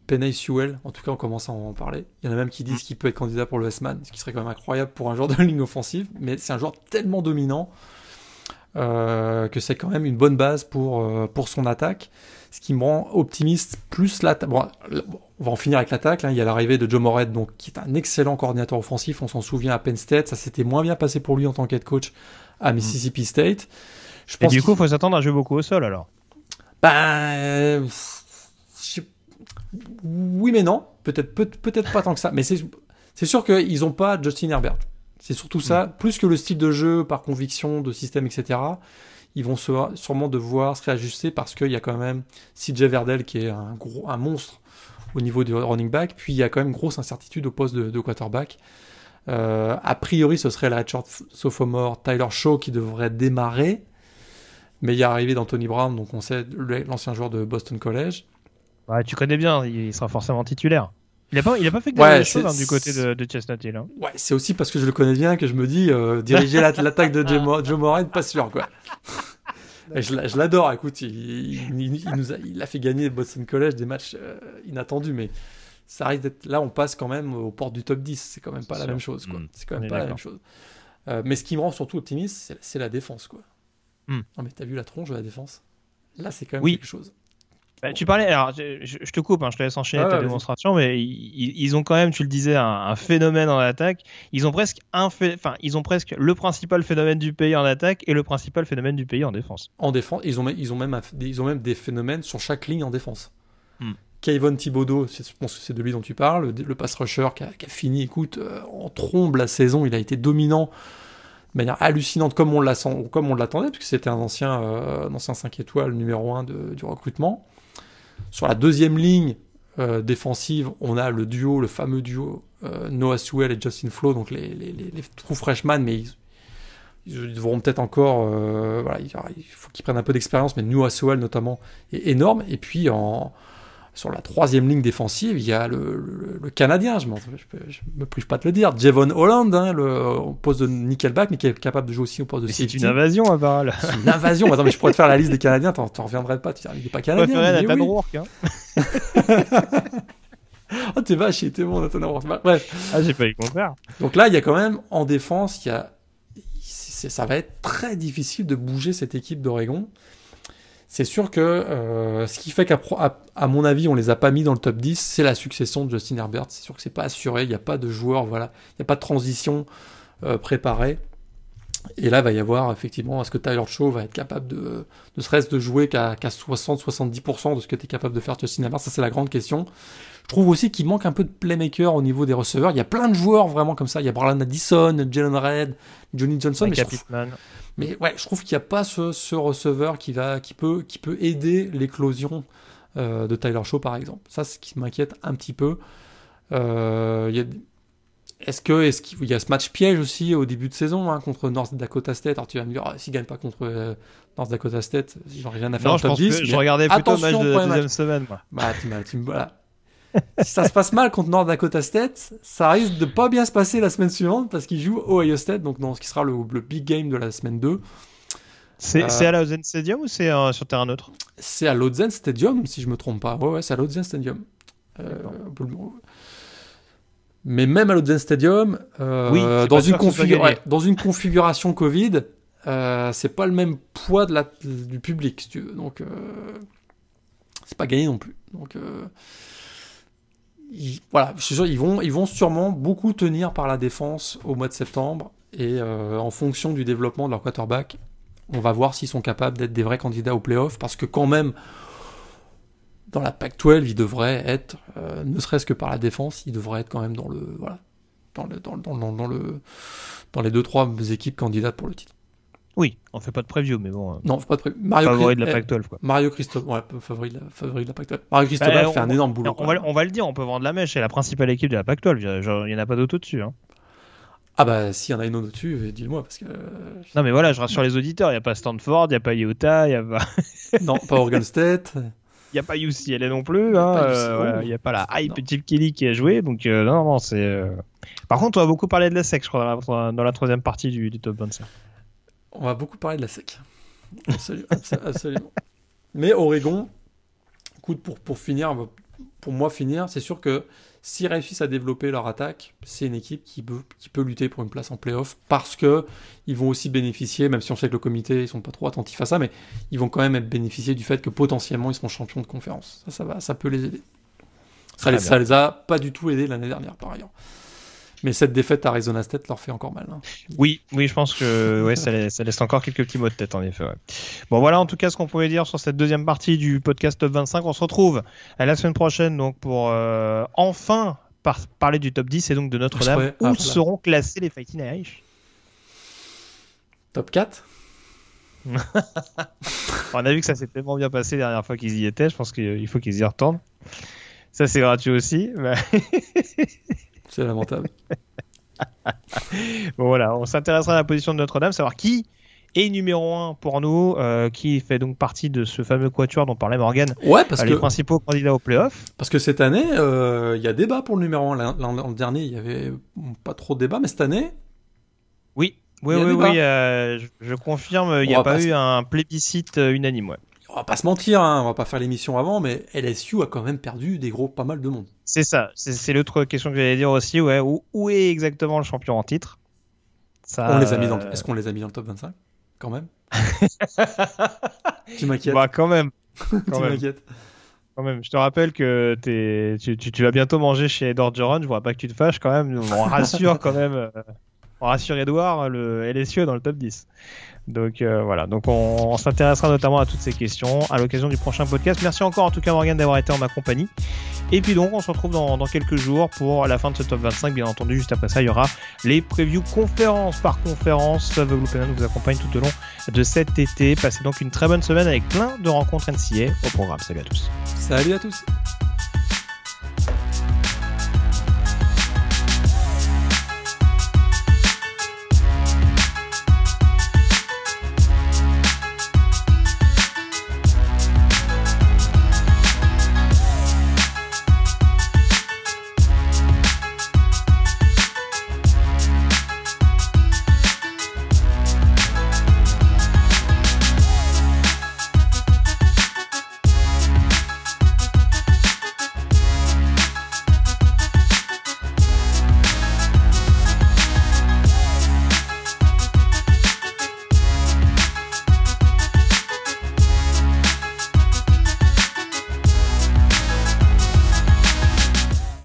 Penny Sewell, en tout cas on commence à en parler. Il y en a même qui disent qu'il peut être candidat pour le S-Man, ce qui serait quand même incroyable pour un joueur de [LAUGHS] ligne offensive, mais c'est un joueur tellement dominant euh, que c'est quand même une bonne base pour, euh, pour son attaque. Ce qui me rend optimiste, plus l'attaque. Bon, on va en finir avec l'attaque. Il y a l'arrivée de Joe Moret, donc, qui est un excellent coordinateur offensif. On s'en souvient à Penn State. Ça s'était moins bien passé pour lui en tant qu'head coach à Mississippi State. Je pense Et du coup, il faut s'attendre à jouer beaucoup au sol alors Ben. Oui, mais non. Peut-être peut, peut pas tant que ça. Mais c'est sûr qu'ils n'ont pas Justin Herbert. C'est surtout ça. Mmh. Plus que le style de jeu par conviction, de système, etc. Ils vont se, sûrement devoir se réajuster parce qu'il y a quand même CJ Verdell qui est un, gros, un monstre au niveau du running back. Puis il y a quand même grosse incertitude au poste de, de quarterback. Euh, a priori, ce serait la redshirt sophomore Tyler Shaw qui devrait démarrer. Mais il y a l'arrivée d'Anthony Brown, donc on sait l'ancien joueur de Boston College. Ouais, tu connais bien, il sera forcément titulaire. Il n'a pas, il a pas fait que ouais, des choses hein, du côté de, de Chestnut Hill. Hein. Ouais, c'est aussi parce que je le connais bien que je me dis euh, diriger l'attaque de Joe, Joe Moran, pas sûr quoi. [LAUGHS] Et je, je l'adore, écoute, il, il, il, nous a, il a fait gagner Boston College des matchs euh, inattendus, mais ça risque d'être. Là, on passe quand même aux portes du top 10, c'est quand même pas la même chose quoi. Mmh. C'est quand même pas la même chose. Euh, mais ce qui me rend surtout optimiste, c'est la défense quoi. Mmh. Non, mais t'as vu la tronche de la défense? Là, c'est quand même oui. quelque chose. Bah, tu parlais, alors je, je, te coupe, hein, je te laisse enchaîner ah, ta démonstration, mais ils, ils, ont quand même, tu le disais, un, un phénomène en attaque. Ils ont presque un enfin, ils ont presque le principal phénomène du pays en attaque et le principal phénomène du pays en défense. En défense, ils ont, ils ont même, ils ont même des phénomènes sur chaque ligne en défense. Hmm. Kayvon Thibodeau, je pense que c'est de lui dont tu parles, le, le pass rusher qui a, qui a fini, écoute, euh, en trombe la saison, il a été dominant de manière hallucinante comme on l'attendait, puisque c'était un ancien, euh, un ancien 5 étoiles numéro 1 de, du recrutement. Sur la deuxième ligne euh, défensive, on a le duo, le fameux duo euh, Noah Sewell et Justin Flo, donc les, les, trous freshman, mais ils, devront peut-être encore, euh, voilà, il, il faut qu'ils prennent un peu d'expérience, mais Noah Sewell notamment est énorme. Et puis en, sur la troisième ligne défensive, il y a le, le, le Canadien, je, je, me prive pas de le dire, Javon Holland, hein, le, au poste de nickelback, mais qui est capable de jouer aussi au poste de safety. C'est une invasion, à parole. C'est une invasion. Attends, mais je pourrais te faire la liste des Canadiens, t'en reviendrais pas. Tu dis, il n'est pas canadien. Ouais, mais oui. Rourke, hein. [LAUGHS] oh, t'es vache, il était bon, Nathan Rourke. Bref. Ah, j'ai pas eu le contraire. Donc là, il y a quand même, en défense, il y a, ça va être très difficile de bouger cette équipe d'Oregon c'est sûr que euh, ce qui fait qu'à à, mon avis on les a pas mis dans le top 10, c'est la succession de Justin Herbert. C'est sûr que c'est pas assuré, il n'y a pas de joueur, voilà, il n'y a pas de transition euh, préparée. Et là, il va y avoir effectivement, est-ce que Tyler Shaw va être capable de, ne serait-ce de jouer qu'à qu 60-70% de ce que tu es capable de faire Justin Herbert? Ça, c'est la grande question. Je trouve aussi qu'il manque un peu de playmaker au niveau des receveurs. Il y a plein de joueurs vraiment comme ça. Il y a Brian Addison, Jalen Red, Johnny Johnson. Mais je, trouve, mais ouais, je trouve qu'il n'y a pas ce, ce, receveur qui, va, qui, peut, qui peut aider l'éclosion euh, de Tyler Shaw, par exemple. Ça, c'est ce qui m'inquiète un petit peu. Euh, y a, est-ce que est-ce qu'il y a ce match piège aussi au début de saison hein, contre North Dakota State? Alors tu vas me dire, oh, s'il gagne pas contre euh, North Dakota State, j'en rien à faire non, en je top pense 10. Que je regardais plutôt le match de la deuxième semaine. Moi. Bah, tu, tu, voilà [LAUGHS] si ça se passe mal contre North Dakota State, ça risque de pas bien se passer la semaine suivante parce qu'ils jouent Ohio State, donc dans ce qui sera le, le big game de la semaine 2. C'est euh, à la Lausanne Stadium ou c'est euh, sur terrain neutre? C'est à Lausanne Stadium, si je me trompe pas. Ouais, ouais c'est à Lausanne Stadium. Euh, Mais même à l'Oden Stadium, euh, dans, une dans, une configuration Covid, euh, c'est pas le même poids de la, du public, si tu veux. Donc, euh, c'est pas gagné non plus. Donc, euh, voilà, ils vont, ils vont sûrement beaucoup tenir par la défense au mois de septembre. Et en fonction du développement de leur quarterback, on va voir s'ils sont capables d'être des vrais candidats au playoff. Parce que quand même, dans la Pac-12, ils devraient être, ne serait-ce que par la défense, ils devraient être quand même dans le, voilà, dans le, dans, dans le, dans les deux trois équipes candidates pour le titre. Oui, on fait pas de preview, mais bon. Euh, non, on fait pas de preview. Mario favori de la Pac-12, quoi. Mario Christophe, ouais, favori de la, favori de la Pac-12. Mario Christophe bah, fait un énorme boulot. On va, on va, le dire, on peut vendre la mèche, c'est la principale équipe de la Pac-12. Il y en a pas d'autres au-dessus. Hein. Ah bah s'il y en a une autre au-dessus, euh, dis-le-moi parce que. Euh, non mais voilà, je rassure les auditeurs, il n'y a pas Stanford, il n'y a pas Utah, il n'y a pas. [LAUGHS] non, pas Oregon State. Il n'y a pas UCLA non plus, il n'y hein, a, pas la hype Chip Kelly qui a joué, donc non, non, c'est. Par contre, on va beaucoup parler de la SEC, je crois, dans la, troisième partie du, du top 25. On va beaucoup parler de la SEC. Absolument. Mais Oregon, écoute, pour, pour finir, pour moi finir, c'est sûr que s'ils réussissent à développer leur attaque, c'est une équipe qui peut, qui peut lutter pour une place en playoff parce que ils vont aussi bénéficier, même si on sait que le comité ils sont pas trop attentifs à ça, mais ils vont quand même être bénéficier du fait que potentiellement ils seront champions de conférence. Ça, ça, va, ça peut les aider. Ça les, ça les a pas du tout aidés l'année dernière par ailleurs. Mais cette défaite à Arizona State leur fait encore mal. Hein. Oui, oui, je pense que ouais, ça, laisse, encore quelques petits mots de tête en effet. Bon, voilà en tout cas ce qu'on pouvait dire sur cette deuxième partie du podcast Top 25. On se retrouve à la semaine prochaine donc pour euh, enfin parler du top 10 et donc de Notre-Dame. Où seront classés les Fighting Irish Top 4 [LAUGHS] On a vu que ça s'est tellement bien passé la dernière fois qu'ils y étaient. Je pense qu'il faut qu'ils y retournent. Ça, c'est gratuit aussi. [LAUGHS] C'est lamentable. [LAUGHS] bon, voilà, on s'intéressera à la position de Notre-Dame, savoir qui est numéro 1 pour nous, euh, qui fait donc partie de ce fameux quatuor dont parlait Morgan. Ouais, parce euh, que les principaux candidats au playoff. Parce que cette année, euh, il y a débat pour le numéro 1. L'an dernier, il y avait pas trop de débat, mais cette année. Oui, oui, oui, oui, je, confirme, il n'y a pas, eu un plébiscite unanime. Ouais va pas se mentir, hein, on va pas faire l'émission avant, mais LSU a quand même perdu des gros pas mal de monde. C'est ça, c'est l'autre question que j'allais dire aussi, ouais. Où, est exactement le champion en titre? Ça, on les a mis dans Est-ce qu'on les a mis dans le top 25 Quand même? [LAUGHS] Tu m'inquiètes Bah quand même. [LAUGHS] tu m'inquiètes. Quand même, je te rappelle que tu, tu, vas bientôt manger chez Edward Joran, je vois pas que tu te fâches quand même, on rassure quand même, euh, on rassure Edouard, le LSU est dans le top 10. Donc euh, voilà, donc on, s'intéressera notamment à toutes ces questions à l'occasion du prochain podcast. Merci encore en tout cas Morgan d'avoir été en ma compagnie. Et puis donc on se retrouve dans, quelques jours pour la fin de ce top 25. Bien entendu, juste après ça, il y aura les previews conférence par conférence. The Blue vous accompagne tout au long de cet été. Passez donc une très bonne semaine avec plein de rencontres NCA au programme. Salut à tous. Salut à tous.